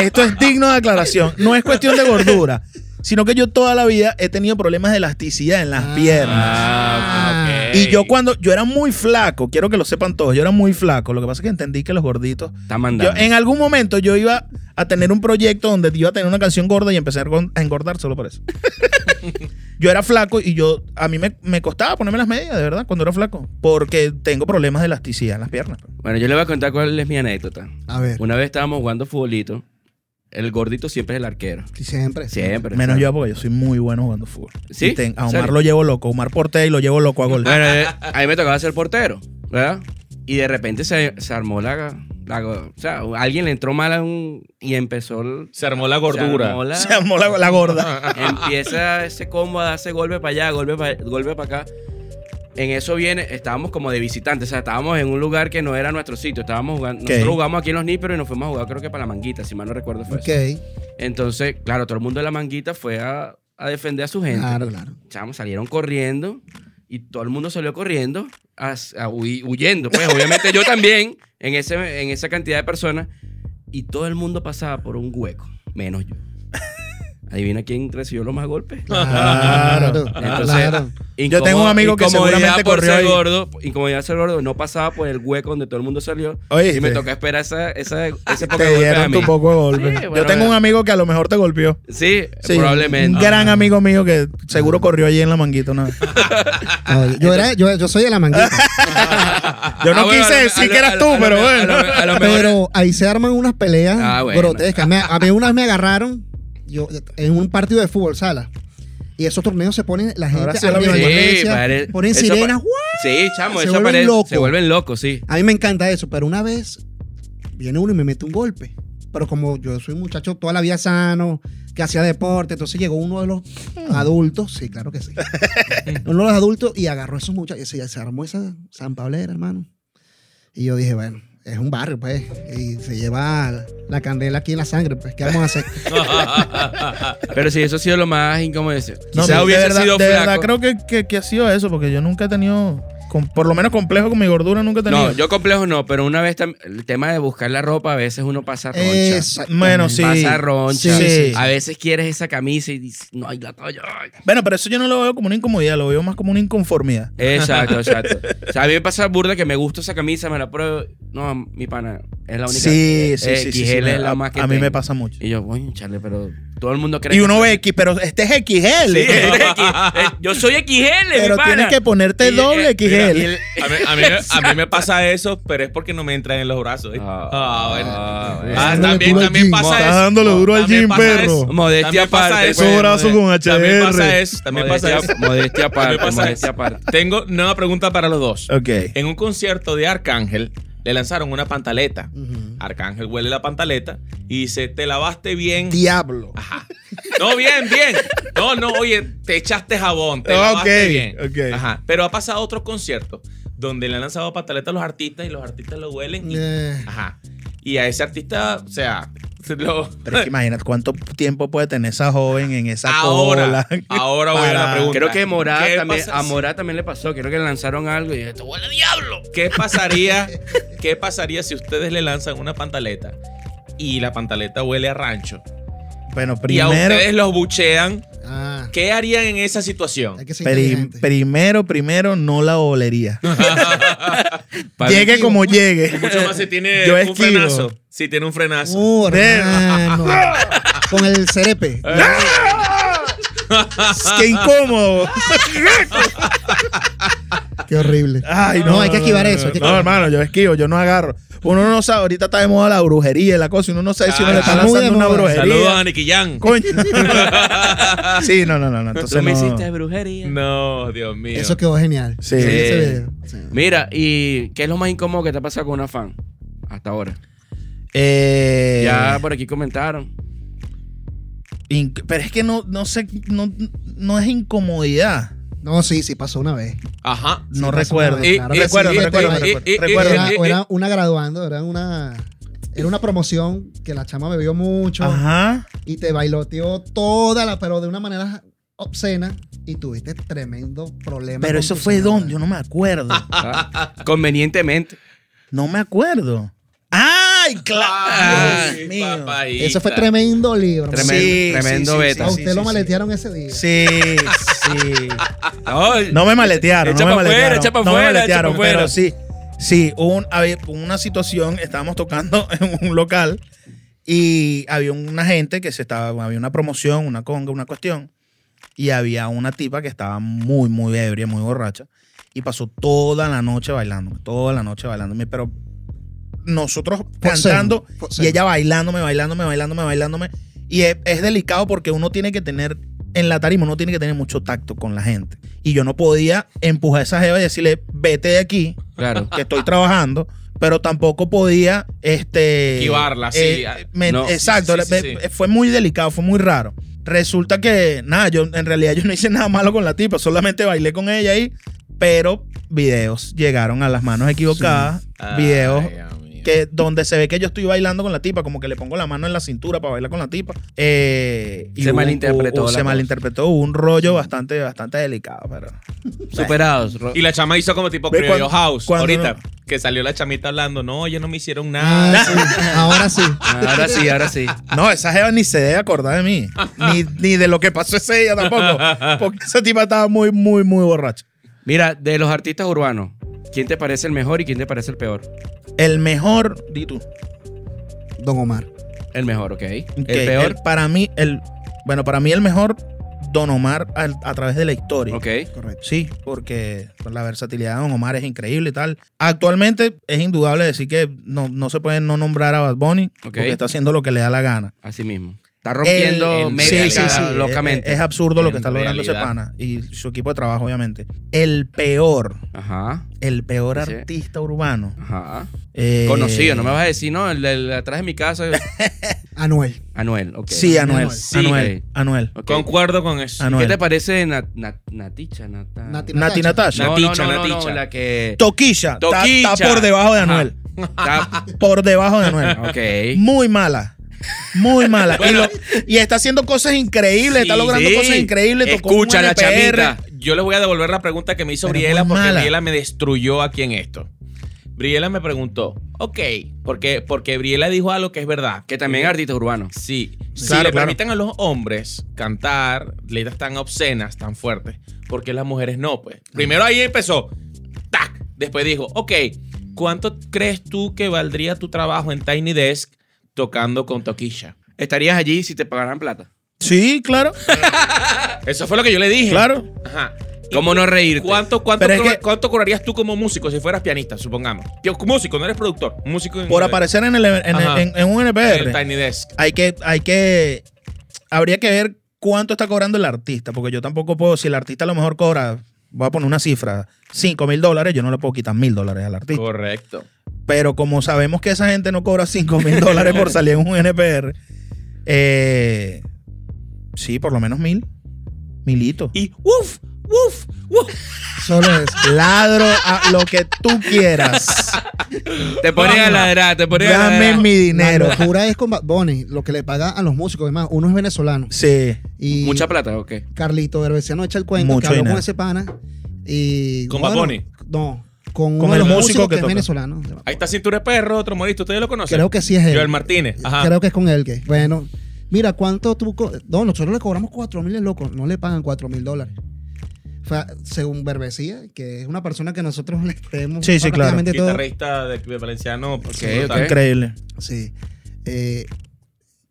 Esto es digno de aclaración. No es cuestión de gordura, sino que yo toda la vida he tenido problemas de elasticidad en las Ah. piernas. Ah, ok. Y yo cuando yo era muy flaco, quiero que lo sepan todos, yo era muy flaco. Lo que pasa es que entendí que los gorditos. Está Yo, mandando. en algún momento yo iba a tener un proyecto donde iba a tener una canción gorda y empecé a engordar solo por eso. yo era flaco y yo a mí me, me costaba ponerme las medias, de verdad, cuando era flaco, porque tengo problemas de elasticidad en las piernas. Bueno, yo le voy a contar cuál es mi anécdota. a ver, Una vez estábamos jugando futbolito. El gordito siempre es el arquero. sí, siempre. Siempre. Menos ¿sabes? yo porque yo soy muy bueno jugando fútbol. ¿Sí? Y ten- a Omar lo llevo loco, Omar portea y lo llevo loco a gol. Bueno, eh, a mí me tocaba ser portero, ¿verdad? Y de repente se, se armó la, la- O sea, alguien le entró mal a un. Y empezó. el- Se armó la se gordura. armó la- Se armó la, la gorda. empieza ese combo a darse golpe para allá, golpe para golpe para acá. En eso viene, estábamos como de visitantes, o sea, estábamos en un lugar que no era nuestro sitio, estábamos jugando, nosotros jugamos aquí en los níperos y nos fuimos a jugar creo que para la manguita, si mal no recuerdo fue eso. Ok, Entonces, claro, todo el mundo de la manguita fue a, a defender a su gente. claro, claro. Chamos, salieron corriendo y todo el mundo salió corriendo, a- a hui- huyendo. Pues obviamente yo también, en, ese, en esa cantidad de personas, y todo el mundo pasaba por un hueco, menos yo. Adivina quién recibió los más golpes. Claro, Entonces, claro. Yo tengo un amigo que seguramente por corrió ser gordo, incomodidad por ser gordo, no pasaba por el hueco donde todo el mundo salió. Oye, y me toca esperar esa, esa, ese poco Te de golpe a dieron mí. tu poco de golpe. Sí, yo tengo un eh. amigo que a lo mejor te golpeó. Sí, Sí, probablemente. Un gran amigo mío que seguro corrió allí en la manguita una vez. No, yo, era, yo, yo soy de la manguita. Yo no Ah, bueno, quise decir que eras tú, pero bueno. Pero ahí se arman unas peleas Ah, bueno. grotescas. Me- a mí una vez me agarraron yo, en un partido de fútbol sala. Y esos torneos se ponen la gente sí arriba Sí, pare- ponen eso sirenas. Sí, chamo, Se eso vuelven parece- locos. Se vuelven locos, sí. A mí me encanta eso, pero una vez viene uno y me mete un golpe. Pero como yo soy un muchacho toda la vida sano, que hacía deporte, entonces llegó uno de los adultos, sí, claro que sí. uno de los adultos y agarró a esos muchachos, y se, se armó esa San Pablera, hermano. Y yo dije, bueno, es un barrio, pues, y se lleva la candela aquí en la sangre, pues, ¿qué vamos a hacer? Pero sí, eso ha sido lo más incómodo. Quizás No, de hubiese verdad, sido de flaco. verdad creo que, que, que ha sido eso, porque yo nunca he tenido, con- por lo menos complejo con mi gordura, nunca he tenido. No, yo complejo no, pero una vez el tema de buscar la ropa, a veces uno pasa roncha. Bueno, sí. Pasa roncha. Sí. A veces quieres esa camisa y dices, no hay la talla. ay. Bueno, pero eso yo no lo veo como una incomodidad, lo veo más como una inconformidad. Exacto, exacto. O sea, a mí me pasa burda que me gusta esa camisa, me la pruebo. No, mi pana, es la única. Sí, sí, eh, sí, sí, XL sí, es la a, más que a mí me pasa mucho. Y yo, coño, chale, pero todo el mundo cree Y uno ve X, pero este es XL. Sí, es X. Eh, yo soy XL, pero mi pana. tienes que ponerte Y, doble eh, XL. mira, y el- A mí, a, mí, a mí me pasa eso, pero es porque no me entran en los brazos. ¿eh? Ah, Ah, bueno. ah. Ah, también, también pasa Estás eso. dándole duro al También gym, perro. Modestia También pasa aparte, eso. Esos brazos con También HR. pasa eso. También pasa eso. modestia aparte, También pasa modestia eso. aparte. Tengo nueva pregunta para los dos. Ok. En un concierto de Arcángel le lanzaron una pantaleta. Arcángel huele la pantaleta y dice, te lavaste bien. Diablo. Ajá. No, bien, bien. No, no, oye, te echaste jabón, te Ok, lavaste bien. Ajá. Pero ha pasado otros conciertos donde le han lanzado pantaleta a los artistas y los artistas lo huelen y, Eh, ajá. Y a ese artista, o sea, lo- Pero es que imagínate cuánto tiempo puede tener esa joven en esa ahora, cola. ahora voy a la pregunta. Creo que Morada ¿Qué también, pasa a Morada también le pasó. Creo que le lanzaron algo y esto huele diablo. ¿Qué pasaría, ¿Qué pasaría si ustedes le lanzan una pantaleta y la pantaleta huele a rancho? Bueno, Y a primero, ustedes los buchean. ah, ¿Qué harían en esa situación? hay que ser prim- inteligente. primero, primero, no la olería. Llegue como llegue. Mucho más si tiene Yo un esquivo. frenazo. Si tiene un frenazo. Uh, hermano. Con el cerepe. ¡Qué incómodo! Qué horrible. Ay, no, No, hay que esquivar eso, hay que No, hermano, yo esquivo, yo no agarro. Uno no sabe, ahorita está de moda la brujería y la cosa, y uno no sabe si uno le está lanzando una brujería. Saludos a Nicky Jam. Coño. sí, no, no, no, no. Entonces Tú me no. hiciste brujería. No, Dios mío. Eso quedó genial. Sí. Sí, ese video. Sí. Mira, ¿y qué es lo más incómodo que te ha pasado con una fan? Hasta ahora. Eh, Ya por aquí comentaron. inc- pero es que no, no sé, no, no es incomodidad. No, sí, sí, pasó una vez. Ajá. No recuerdo. vez, claro recuerdo, sí, no este, recuerdo, eh, recuerdo. recuerdo. y- Era, una graduando, era una. Era una promoción que la chama bebió mucho Ajá. y te bailoteó toda la, pero de una manera obscena y tuviste tremendo problema. Pero eso fue señora. donde, yo no me acuerdo. Convenientemente. No me acuerdo. ¡Ay, claro! Ay, Dios mío. Papaíta. Eso fue tremendo libro. Tremendo, Sí, tremendo sí, sí, beta. A sí, usted lo sí. maletearon ese día. Sí, sí. No, No me maletearon, Echa no me pa' maletearon. echa pa' no me echa maletearon, pa' pero sí. Sí, hubo un- había una situación, estábamos tocando en un local y había una gente que se estaba, había una promoción, una conga, una cuestión, y había una tipa que estaba muy, muy ebria, muy borracha, y pasó toda la noche bailándome, toda la noche bailándome, pero nosotros cantando y ella bailándome, bailándome, bailándome, bailándome, y es, es delicado porque uno tiene que tener, en la tarima uno tiene que tener mucho tacto con la gente, y yo no podía empujar a esa jeva y decirle, vete de aquí, Claro. que estoy trabajando, pero tampoco podía este Esquivarla, sí. eh, me- No. exacto, Sí, sí, sí, me- sí. fue muy delicado, fue muy raro. Resulta que nada, yo en realidad yo no hice nada malo con la tipa, solamente bailé con ella ahí, pero videos llegaron a las manos equivocadas, videos. Que donde se ve que yo estoy bailando con la tipa, como que le pongo la mano en la cintura para bailar con la tipa. eh, y Se hubo- malinterpretó hubo- se cosa. malinterpretó, hubo un rollo bastante, bastante delicado, pero Superados. Y la chama hizo como tipo Creo cuando- House. cuando ahorita. no- Que salió la chamita hablando. No, ellos no me hicieron Ah, nada. sí. Ahora sí. Ahora sí, ahora sí. No, esa jeva ni se debe acordar de mí. ni, ni de lo que pasó ese día tampoco. Porque esa tipa estaba muy, muy, muy borracha. Mira, de los artistas urbanos, ¿quién te parece el mejor y quién te parece el peor? El mejor, di tú. Don Omar. El mejor, ok. El peor, el- para mí, el, bueno, para mí el mejor, Don Omar al- a, través de la historia. ok. Correcto. Sí, porque la versatilidad de Don Omar es increíble y tal. Actualmente es indudable decir que no, no se puede no nombrar a Bad Bunny Ok. porque está haciendo lo que le da la gana. Así mismo. Está rompiendo el- métrica sí, sí, sí. locamente. Es, es absurdo lo que está logrando ese pana y su equipo de trabajo, obviamente. El peor, Ajá, el peor Sí. artista urbano. ajá. eh, Conocido, no me vas a decir, no, el de atrás de mi casa. Anuel. Anuel, ok. Sí, Anuel. Sí. Anuel. Anuel. Concuerdo con eso. Anuel. ¿Qué te parece Nat- Nat- Naticha? Nata- Nati Nati Natasha. No, no, Naticha, no, no, no, Naticha. la que... Toquilla. Está- Toquilla. Está, por debajo de. Anuel. Está- Por debajo de Anuel. Ok. Muy mala. Muy mala. y, Bueno. lo- y está haciendo cosas increíbles. está logrando sí. cosas increíbles. Escucha la chamita. Yo les voy a devolver la pregunta que me hizo Pero Briela porque mala. Briela me destruyó aquí en esto. Briela me preguntó, ok, porque, porque Briela dijo algo que es verdad. Que también es artista urbano. Sí, si Claro, le claro. permiten a los hombres cantar letras tan obscenas, tan fuertes, ¿por qué las mujeres no? Pues primero ahí empezó, ¡tac! Después dijo, ok, ¿cuánto crees tú que valdría tu trabajo en Tiny Desk tocando con Toquilla? ¿Estarías allí si te pagaran plata? Sí, claro. Eso fue lo que yo le dije. Claro. Ajá. ¿Cómo no reírte? ¿Cuánto, cuánto, Pero es cobra- que- cuánto cobrarías tú como músico si fueras pianista, supongamos? Músico, no eres productor. Músico en, Por aparecer en, el, en, en- en un en NPR. el Tiny Desk. hay que, hay que, habría que ver cuánto está cobrando el artista, porque yo tampoco puedo, si el artista a lo mejor cobra, voy a poner una cifra, 5 mil dólares, yo no le puedo quitar mil dólares al artista. Correcto. Pero como sabemos que esa gente no cobra 5 mil dólares por salir en un NPR, eh, sí, por lo menos mil, milito. Y ¡uf! ¡uf! ¡uf! Solo eso. Ladro a lo que tú quieras. Te ponen a ladrar, te ponen a Dame ladrar. mi dinero. La locura es con Bad Bunny, lo que le paga a los músicos. Además, uno es venezolano. Sí. Y Mucha plata, ok. Carlito Herbesiano echa el cuento Mucho que habló dinero. con ese pana. Y, ¿Con Bad Bunny? No, con, Con uno de el los músico músicos que que, es toca. venezolano. Ahí está Cintura de Perro, otro modista. ¿Ustedes lo conocen? Creo que sí es él. Joel Martínez. Ajá. Creo que es con él que. Bueno, mira, ¿cuánto tú.? co- No, nosotros le cobramos 4 mil, loco. No le pagan 4 mil dólares. Fue, según Berbecía, que es una persona que nosotros le creemos Sí, sí, claro. prácticamente todo. Guitarrista de, de Valenciano. Ok, brutal. ok. Increíble. Sí. Eh,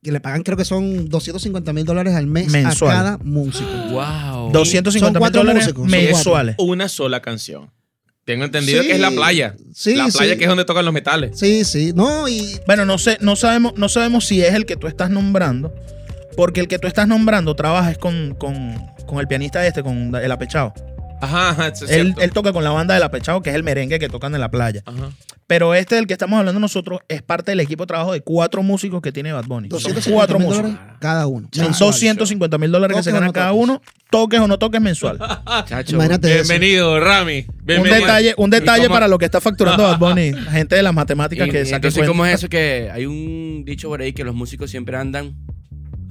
que le pagan, creo que son 250 mil dólares al mes Mensual. a cada músico. Wow. 250 Son mil cuatro dólares músicos, son mensuales. Una sola canción. Tengo entendido Sí. que es la playa. Sí, la playa sí. que es donde tocan los metales. Sí, sí. No, y Bueno, no sé, no sabemos, no sabemos si es el que tú estás nombrando, porque el que tú estás nombrando trabaja es con, con, con el pianista este, con el apechado. Ajá, ajá, eso es Él, cierto. él toca con la banda del apechado, que es el merengue que tocan en la playa. Ajá. Pero este del que estamos hablando nosotros es parte del equipo de trabajo de cuatro músicos que tiene Bad Bunny. Son 250 cuatro mil músicos. dólares cada uno. Son Mensual. 250 mil dólares que se o ganan no cada toques. uno, toques o no toques mensual. Chacho. Imagínate eso. Bienvenido, Rami. un Bienvenido. detalle, un detalle ¿Y cómo- para lo que está facturando Bad Bunny, gente de las matemáticas Y- que y saquen entonces, cuenta. ¿cómo es eso que hay un dicho por ahí que los músicos siempre andan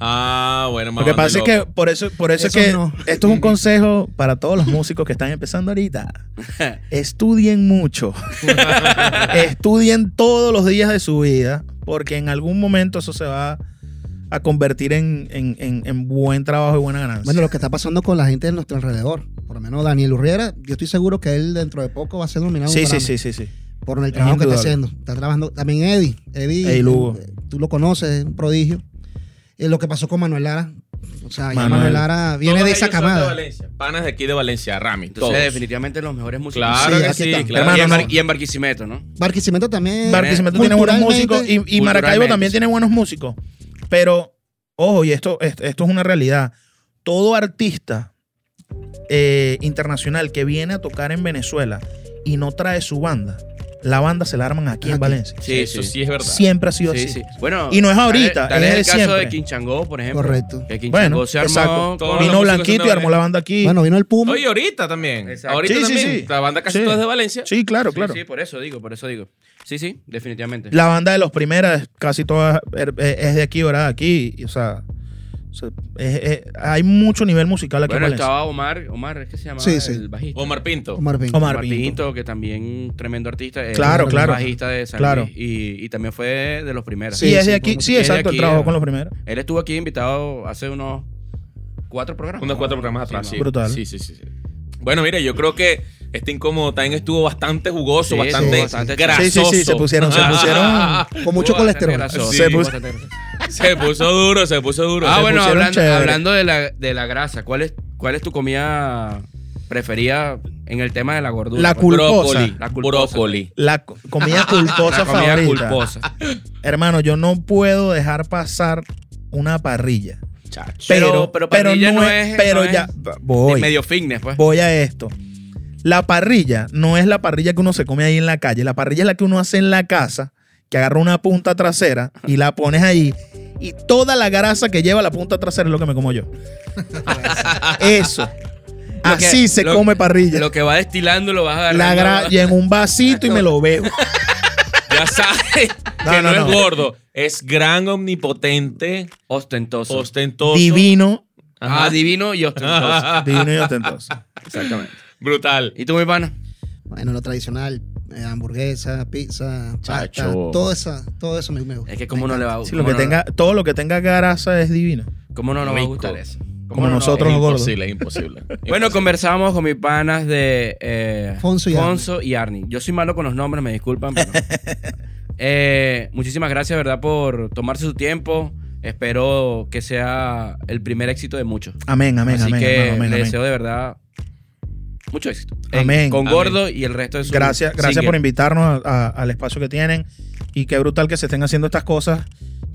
Ah, bueno, Lo que pasa es que por eso, por eso es que no. esto es un consejo para todos los músicos que están empezando ahorita. Estudien mucho. Estudien todos los días de su vida, porque en algún momento eso se va a convertir en, en- en- en buen trabajo y buena ganancia. Bueno, lo que está pasando con la gente de nuestro alrededor. Por lo menos Daniel Urriera, yo estoy seguro que él dentro de poco va a ser nominado. sí, sí, sí, sí, sí. Por el trabajo que está haciendo. Está trabajando. También Eddie. Eddie, Eddie Lugo. eh, tú lo conoces, es un prodigio. Eh, lo que pasó con Manuel Lara. O sea, ya Manuel. Manuel Lara viene de esa camada. Valencia, panas de aquí de Valencia, Rami. Entonces, todos. definitivamente los mejores músicos. Claro Sí, que sí, está. claro. Hermano, y, en y en Barquisimeto, ¿no? Barquisimeto también. Barquisimeto tiene buenos músicos y, y Maracaibo también sí. tiene buenos músicos. Pero, ojo, y esto, esto, esto es una realidad. Todo artista eh, internacional que viene a tocar en Venezuela y no trae su banda, la banda se la arman aquí en Aquí. Valencia. Sí, Eso sí es verdad. Siempre ha sido Sí, así. sí. Bueno, Y no es tal- ahorita, tal es es de el caso siempre. de Quinchangó, por ejemplo. Correcto. Que Quinchangó Bueno, se armó Vino Blanquito y armó la banda aquí. Bueno, vino el Puma. Oye, ahorita también. Exacto. Ahorita Sí, también. sí. La banda casi Sí. toda es de Valencia. sí, claro, claro. Sí, por eso digo, por eso digo. Sí, sí, definitivamente. La banda de los primeras, casi todas er- eh, es de aquí, ¿verdad? Aquí, o sea, o sea, es- es- hay mucho nivel musical aquí bueno, en Valencia. estaba Omar, Omar, es que se llama Sí, sí. el bajista. Omar Pinto. Omar Pinto. Omar Omar Pinto. Pinto, que también tremendo artista. Claro, es claro. bajista de San Claro. Luis y, y también fue de los primeros. Sí, Sí, es de aquí, sí, exacto, aquí, él trabajó eh. con los primeros. Él estuvo aquí invitado hace unos cuatro programas. Unos cuatro programas atrás. Brutal. Sí, sí, sí. sí. Bueno, mire, yo creo que este incómodo también estuvo bastante jugoso, Sí, bastante, sí, bastante grasoso. Sí, sí, sí, se pusieron- se pusieron Con mucho colesterol. grasoso, Se grasoso. Se puso duro, se puso duro. Ah, Se bueno, hablando, hablando de, la, de la grasa, ¿cuál es, ¿cuál es tu comida preferida en el tema de la gordura? La culposa. Brócoli. La culposa. Brócoli. La co- comida culposa La comida favorita. culposa. Hermano, yo no puedo dejar pasar una parrilla. Chacho. Pero- pero parrilla no es- Pero no ya, voy, Medio fitness, pues. voy a esto. La parrilla no es la parrilla que uno se come ahí en la calle. La parrilla es la que uno hace en la casa, que agarra una punta trasera y la pones ahí. Y toda la grasa que lleva la punta trasera es lo que me como yo. Eso. Que- Así se lo- come parrilla. Lo que va destilando lo vas a La agarrar. y en un vasito y me lo bebo. Ya sabes No, que no, no, no. es gordo. Es gran, omnipotente, Ostentoso. ostentoso. Divino. Ah, divino y ostentoso. Divino y ostentoso. Exactamente. Brutal. ¿Y tú, mi pana? Bueno, lo tradicional. Eh, hamburguesa, pizza, pasta, Chacho. todo, esa, todo eso me, me gusta. Es que cómo no le va a Sí, gustar. lo que tenga, todo lo que tenga grasa es divino. ¿Cómo no nos va a Rico. gustar eso? Como no nos va a nosotros. Es los gordos. imposible, es imposible. Bueno, Imposible. conversamos con mis panas de eh, Fonso y Fonso y Arnie. Yo soy malo con los nombres, me disculpan, pero. Eh, muchísimas gracias, ¿verdad?, por tomarse su tiempo. Espero que sea el primer éxito de muchos. Amén, amén, Así amén. que hermano, amén, le amén. deseo de verdad mucho éxito. En- Amén, Con amén. Gordo y el resto de su Gracias, gracias single. por invitarnos a- a- al espacio que tienen. Y qué brutal que se estén haciendo estas cosas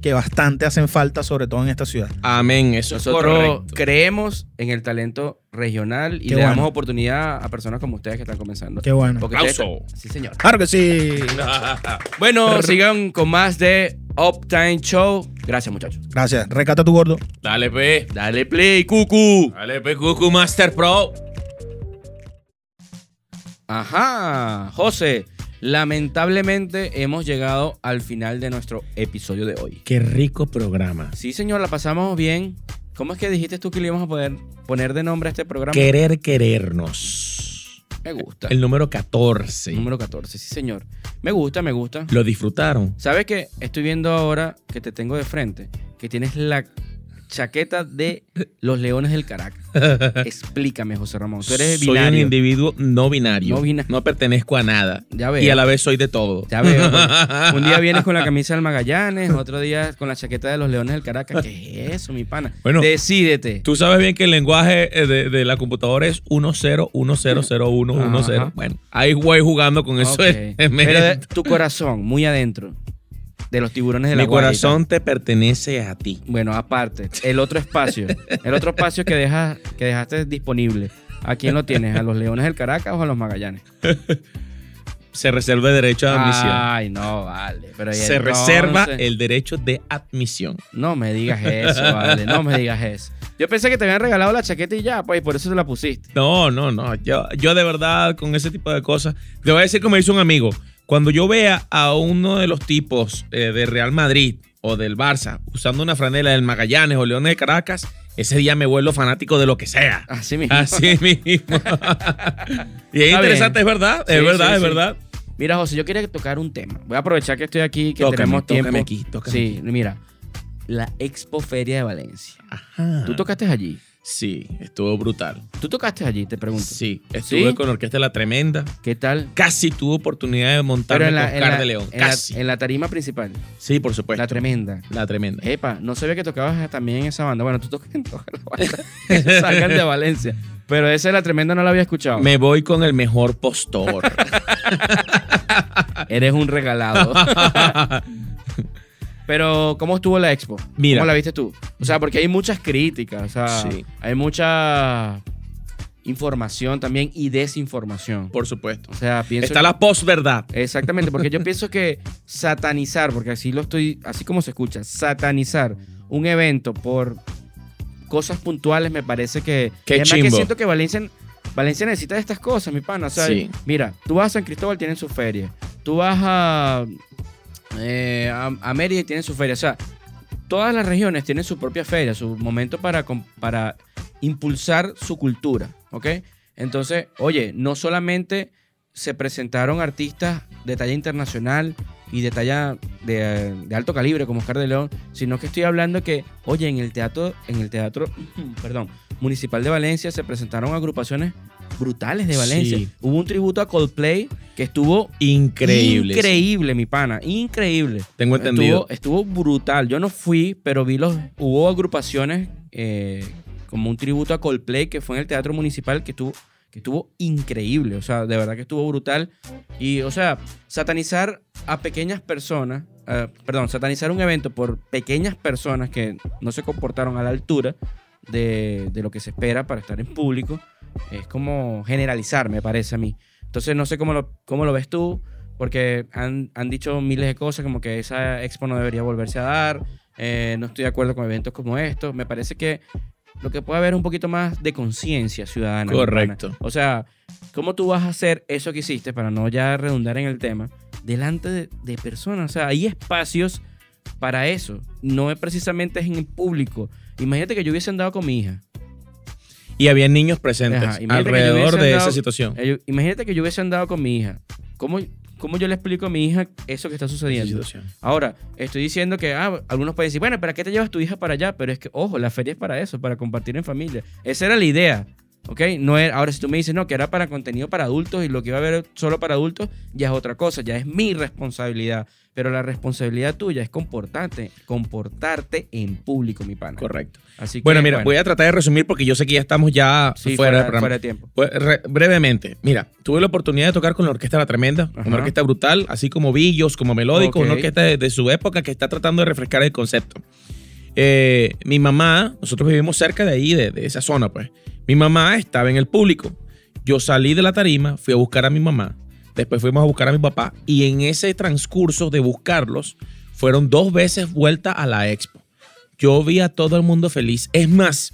que bastante hacen falta, sobre todo en esta ciudad. Amén, eso es Nosotros correcto. creemos en el talento regional y Qué le bueno. damos oportunidad a personas como ustedes que están comenzando. Qué bueno. Porque Aplauso. Sí, señor. Claro que sí. Bueno, sigan con más de Uptime Show. Gracias, muchachos. Gracias. Recata tu gordo. Dale, pe. Dale play, cucu. Dale, pe, Cucu Master Pro. Ajá, José. Lamentablemente hemos llegado al final de nuestro episodio de hoy. Qué rico programa. Sí, señor, la pasamos bien. ¿Cómo es que dijiste tú que le íbamos a poder poner de nombre a este programa? Querer querernos. Me gusta. El número 14. Número 14, sí, señor. Me gusta, me gusta. Lo disfrutaron. ¿Sabes qué? Estoy viendo ahora que te tengo de frente, que tienes la chaqueta de los Leones del Caracas. Explícame, José Ramón. Tú eres Soy un binario. individuo no binario. No bina- No pertenezco a nada. Ya veo. Y a la vez soy de todo. Ya veo. Un día vienes con la camisa del Magallanes, otro día con la chaqueta de los Leones del Caracas. ¿Qué es eso, mi pana? Bueno, Decídete. Tú sabes bien que el lenguaje eh, de, de la computadora es 10100110. Ajá. Bueno, ahí voy jugando con eso. Ok. en- en Pero de- tu corazón, muy adentro, de los tiburones de la Mi Guajira. corazón te pertenece a ti. Bueno, aparte, el otro espacio, el otro espacio que, dejas, que dejaste disponible, ¿a quién lo tienes? ¿A los Leones del Caracas o a los Magallanes? Se reserva el derecho de admisión. Ay, no, vale. Pero Se entonces- reserva el derecho de admisión. No me digas eso, vale. No me digas eso. Yo pensé que te habían regalado la chaqueta y ya, pues, y por eso te la pusiste. No, no, no. Yo, yo de verdad, con ese tipo de cosas, te voy a decir como dice un amigo. Cuando yo vea a uno de los tipos eh, de Real Madrid o del Barça usando una franela del Magallanes o Leones de Caracas, ese día me vuelvo fanático de lo que sea. Así mismo. Así mismo. y es Está interesante, es verdad, es Sí, verdad, sí, es sí. verdad. Mira, José, yo quería tocar un tema. Voy a aprovechar que estoy aquí, que Tócame, tenemos tócame tiempo. aquí, tócame sí, mira. La Expo Feria de Valencia. Ajá. ¿Tú tocaste allí? Sí, estuvo brutal. ¿Tú tocaste allí? Te pregunto. Sí, estuve ¿Sí? con la Orquesta La Tremenda. ¿Qué tal? Casi tuve oportunidad de montarme en con la, en Oscar la- de León. en la- Casi. en la tarima principal. sí, por supuesto. La tremenda. La Tremenda. Epa, no sabía que tocabas también en esa banda. Bueno, tú tocas en todas las bandas. Salgan de Valencia. Pero esa de la tremenda no la había escuchado. Me voy con el mejor postor. Eres un regalado. Pero, ¿cómo estuvo la expo? Mira. ¿Cómo la viste tú? O sea, porque hay muchas críticas, o sea, Sí. hay mucha información también y desinformación. por supuesto. O sea, pienso Está la posverdad. Exactamente, porque yo pienso que satanizar, porque así lo estoy, así como se escucha, satanizar un evento por cosas puntuales me parece que. Qué y además que siento que Valencia, Valencia necesita de estas cosas, mi pana. O sea, Sí. mira, tú vas a San Cristóbal, tienen su feria. Tú vas a, eh, a, a Mérida y tienen su feria. O sea, todas las regiones tienen su propia feria, su momento para, para impulsar su cultura, ¿ok? Entonces, oye, no solamente se presentaron artistas de talla internacional y de talla de, de alto calibre como Oscar de León, sino que estoy hablando que, oye, en el teatro, en el teatro, perdón, municipal de Valencia se presentaron agrupaciones brutales de Valencia. Sí. Hubo un tributo a Coldplay que estuvo Increíble. increíble, mi pana, increíble. Tengo entendido. Estuvo, estuvo brutal. Yo no fui, pero vi los. Hubo agrupaciones eh, como un tributo a Coldplay que fue en el Teatro Municipal que estuvo, que estuvo increíble. O sea, de verdad que estuvo brutal. Y, o sea, satanizar a pequeñas personas. eh, perdón, satanizar un evento por pequeñas personas que no se comportaron a la altura de, lo que se espera para estar en público. Es como generalizar, me parece a mí. Entonces, no sé cómo lo, cómo lo ves tú porque han, han dicho miles de cosas como que esa expo no debería volverse a dar, eh, no estoy de acuerdo con eventos como estos, me parece que lo que puede haber es un poquito más de conciencia ciudadana. Correcto. O sea, ¿cómo tú vas a hacer eso que hiciste, para no ya redundar en el tema, delante de, de personas? O sea, hay espacios para eso, no es precisamente en el público. Imagínate que yo hubiese andado con mi hija. Y había niños presentes Ajá, alrededor de andado- esa situación. Imagínate que yo hubiese andado con mi hija. ¿Cómo, ¿Cómo yo le explico a mi hija eso que está sucediendo? Ahora, estoy diciendo que ah, algunos pueden decir, bueno, ¿para qué te llevas tu hija para allá? Pero es que, ojo, la feria es para eso, para compartir en familia. Esa era la idea, ¿ok? No era, ahora, si tú me dices, no, que era para contenido para adultos y lo que iba a haber solo para adultos, ya es otra cosa, ya es mi responsabilidad. Pero la responsabilidad tuya es comportarte, comportarte en público, mi pana. Correcto. Así que, Bueno, mira, voy a tratar de resumir porque yo sé que ya estamos ya sí, fuera, fuera, fuera de tiempo. Pues, re- brevemente, mira, tuve la oportunidad de tocar con la Orquesta La Tremenda, Ajá. una orquesta brutal, así como Villos, como Melódico, una orquesta de, de su época que está tratando de refrescar el concepto. Eh, mi mamá, nosotros vivimos cerca de ahí, de, de esa zona, pues. Mi mamá estaba en el público. Yo salí de la tarima, fui a buscar a mi mamá, después fuimos a buscar a mi papá y en ese transcurso de buscarlos, fueron dos veces vuelta a la expo. Yo vi a todo el mundo feliz. Es más,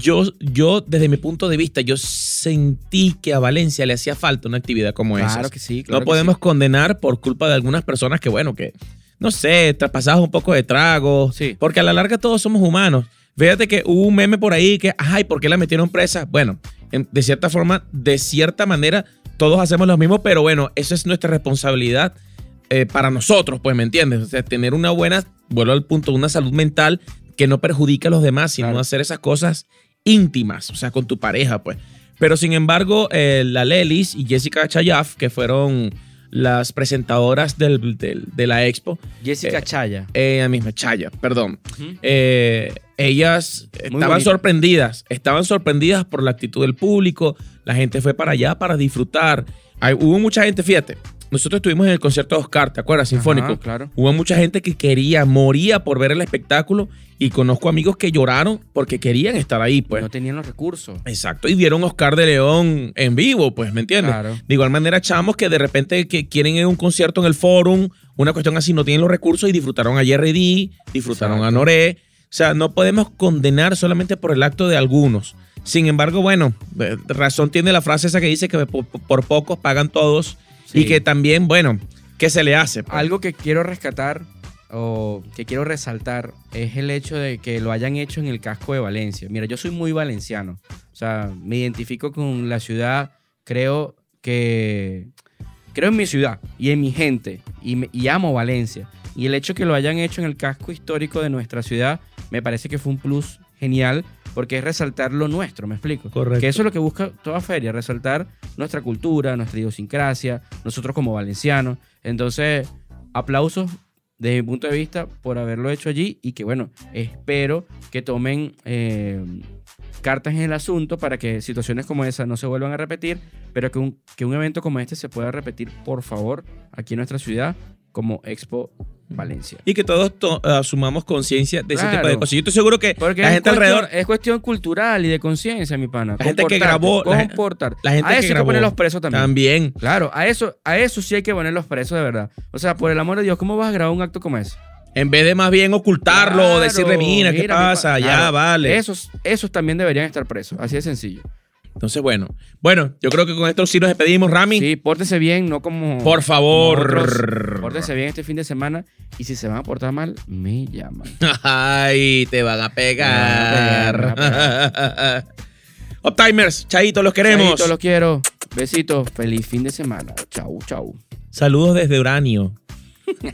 yo, yo desde mi punto de vista, yo sentí que a Valencia le hacía falta una actividad como esa. Claro que sí, claro no que podemos sí. condenar por culpa de algunas personas que, bueno, que, no sé, traspasadas un poco de trago. Sí. Porque a la larga todos somos humanos. Fíjate que hubo un meme por ahí que, ay, ¿por qué la metieron presa? Bueno, en- de cierta forma, de cierta manera, todos hacemos lo mismo, pero bueno, eso es nuestra responsabilidad eh, para nosotros, pues, ¿me entiendes? O sea, tener una buena, vuelvo al punto, una salud mental que no perjudique a los demás, sino Claro. hacer esas cosas íntimas, o sea, con tu pareja, pues. Pero sin embargo, eh, la Lelis y Jessica Chayaf, que fueron las presentadoras del- del- de la expo, Jessica Eh, Chaya. ella misma, Chaya, perdón, eh, ellas estaban bonito. sorprendidas, estaban sorprendidas por la actitud del público, la gente fue para allá para disfrutar. Hay- hubo mucha gente, fíjate, nosotros estuvimos en el concierto de Oscar, ¿te acuerdas? Sinfónico. Ajá, claro. Hubo mucha gente que quería, moría por ver el espectáculo y conozco amigos que lloraron porque querían estar ahí, pues. no tenían los recursos. Exacto, y vieron Oscar de León en vivo, pues, ¿me entiendes? Claro. De igual manera, chamos que de repente que quieren ir a un concierto en el Forum, una cuestión así, no tienen los recursos y disfrutaron a Jerry D, disfrutaron a Exacto. Noré. O sea, no podemos condenar solamente por el acto de algunos. Sin embargo, bueno, eh, razón tiene la frase esa que dice que por, por pocos pagan todos y que también, bueno, ¿qué se le hace? pues? Algo que quiero rescatar, o que quiero resaltar es el hecho de que lo hayan hecho en el casco de Valencia. Mira, yo soy muy valenciano. O sea, me identifico con la ciudad. Creo que. Creo en mi ciudad y en mi gente. Y, me- y amo Valencia. Y el hecho que lo hayan hecho en el casco histórico de nuestra ciudad me parece que fue un plus genial porque es resaltar lo nuestro, ¿me explico? Correcto. Que eso es lo que busca toda feria, resaltar nuestra cultura, nuestra idiosincrasia, nosotros como valencianos. Entonces, aplausos desde mi punto de vista por haberlo hecho allí y que bueno, espero que tomen eh, cartas en el asunto para que situaciones como esa no se vuelvan a repetir, pero que un, que un evento como este se pueda repetir, por favor, aquí en nuestra ciudad como Expo Valencia. Y que todos to- asumamos conciencia de ese Claro. tipo de cosas. Yo estoy seguro que Porque la gente cuestión- alrededor, es cuestión cultural y de conciencia, mi pana. La gente que grabó- comportarte. la gente a que eso hay que grabó ponerlos presos también. también. Claro, a eso, a eso sí hay que ponerlos presos de verdad. O sea, por el amor de Dios, ¿cómo vas a grabar un acto como ese? En vez de más bien ocultarlo, Claro, decirle, mira, ¿qué mira, pasa? pa- ya, claro. vale. Esos, esos también deberían estar presos. Así de sencillo. Entonces, bueno. Bueno, yo creo que con esto sí nos despedimos, Rami. Sí, pórtense bien, no como. Por favor. como otros. Pórtense bien este fin de semana. Y si se van a portar mal, me llaman. Ay, te van a pegar. Me van a Optimers, chaito, los queremos. Chaito, los quiero. Besitos. Feliz fin de semana. Chau, chau. Saludos desde Uranio.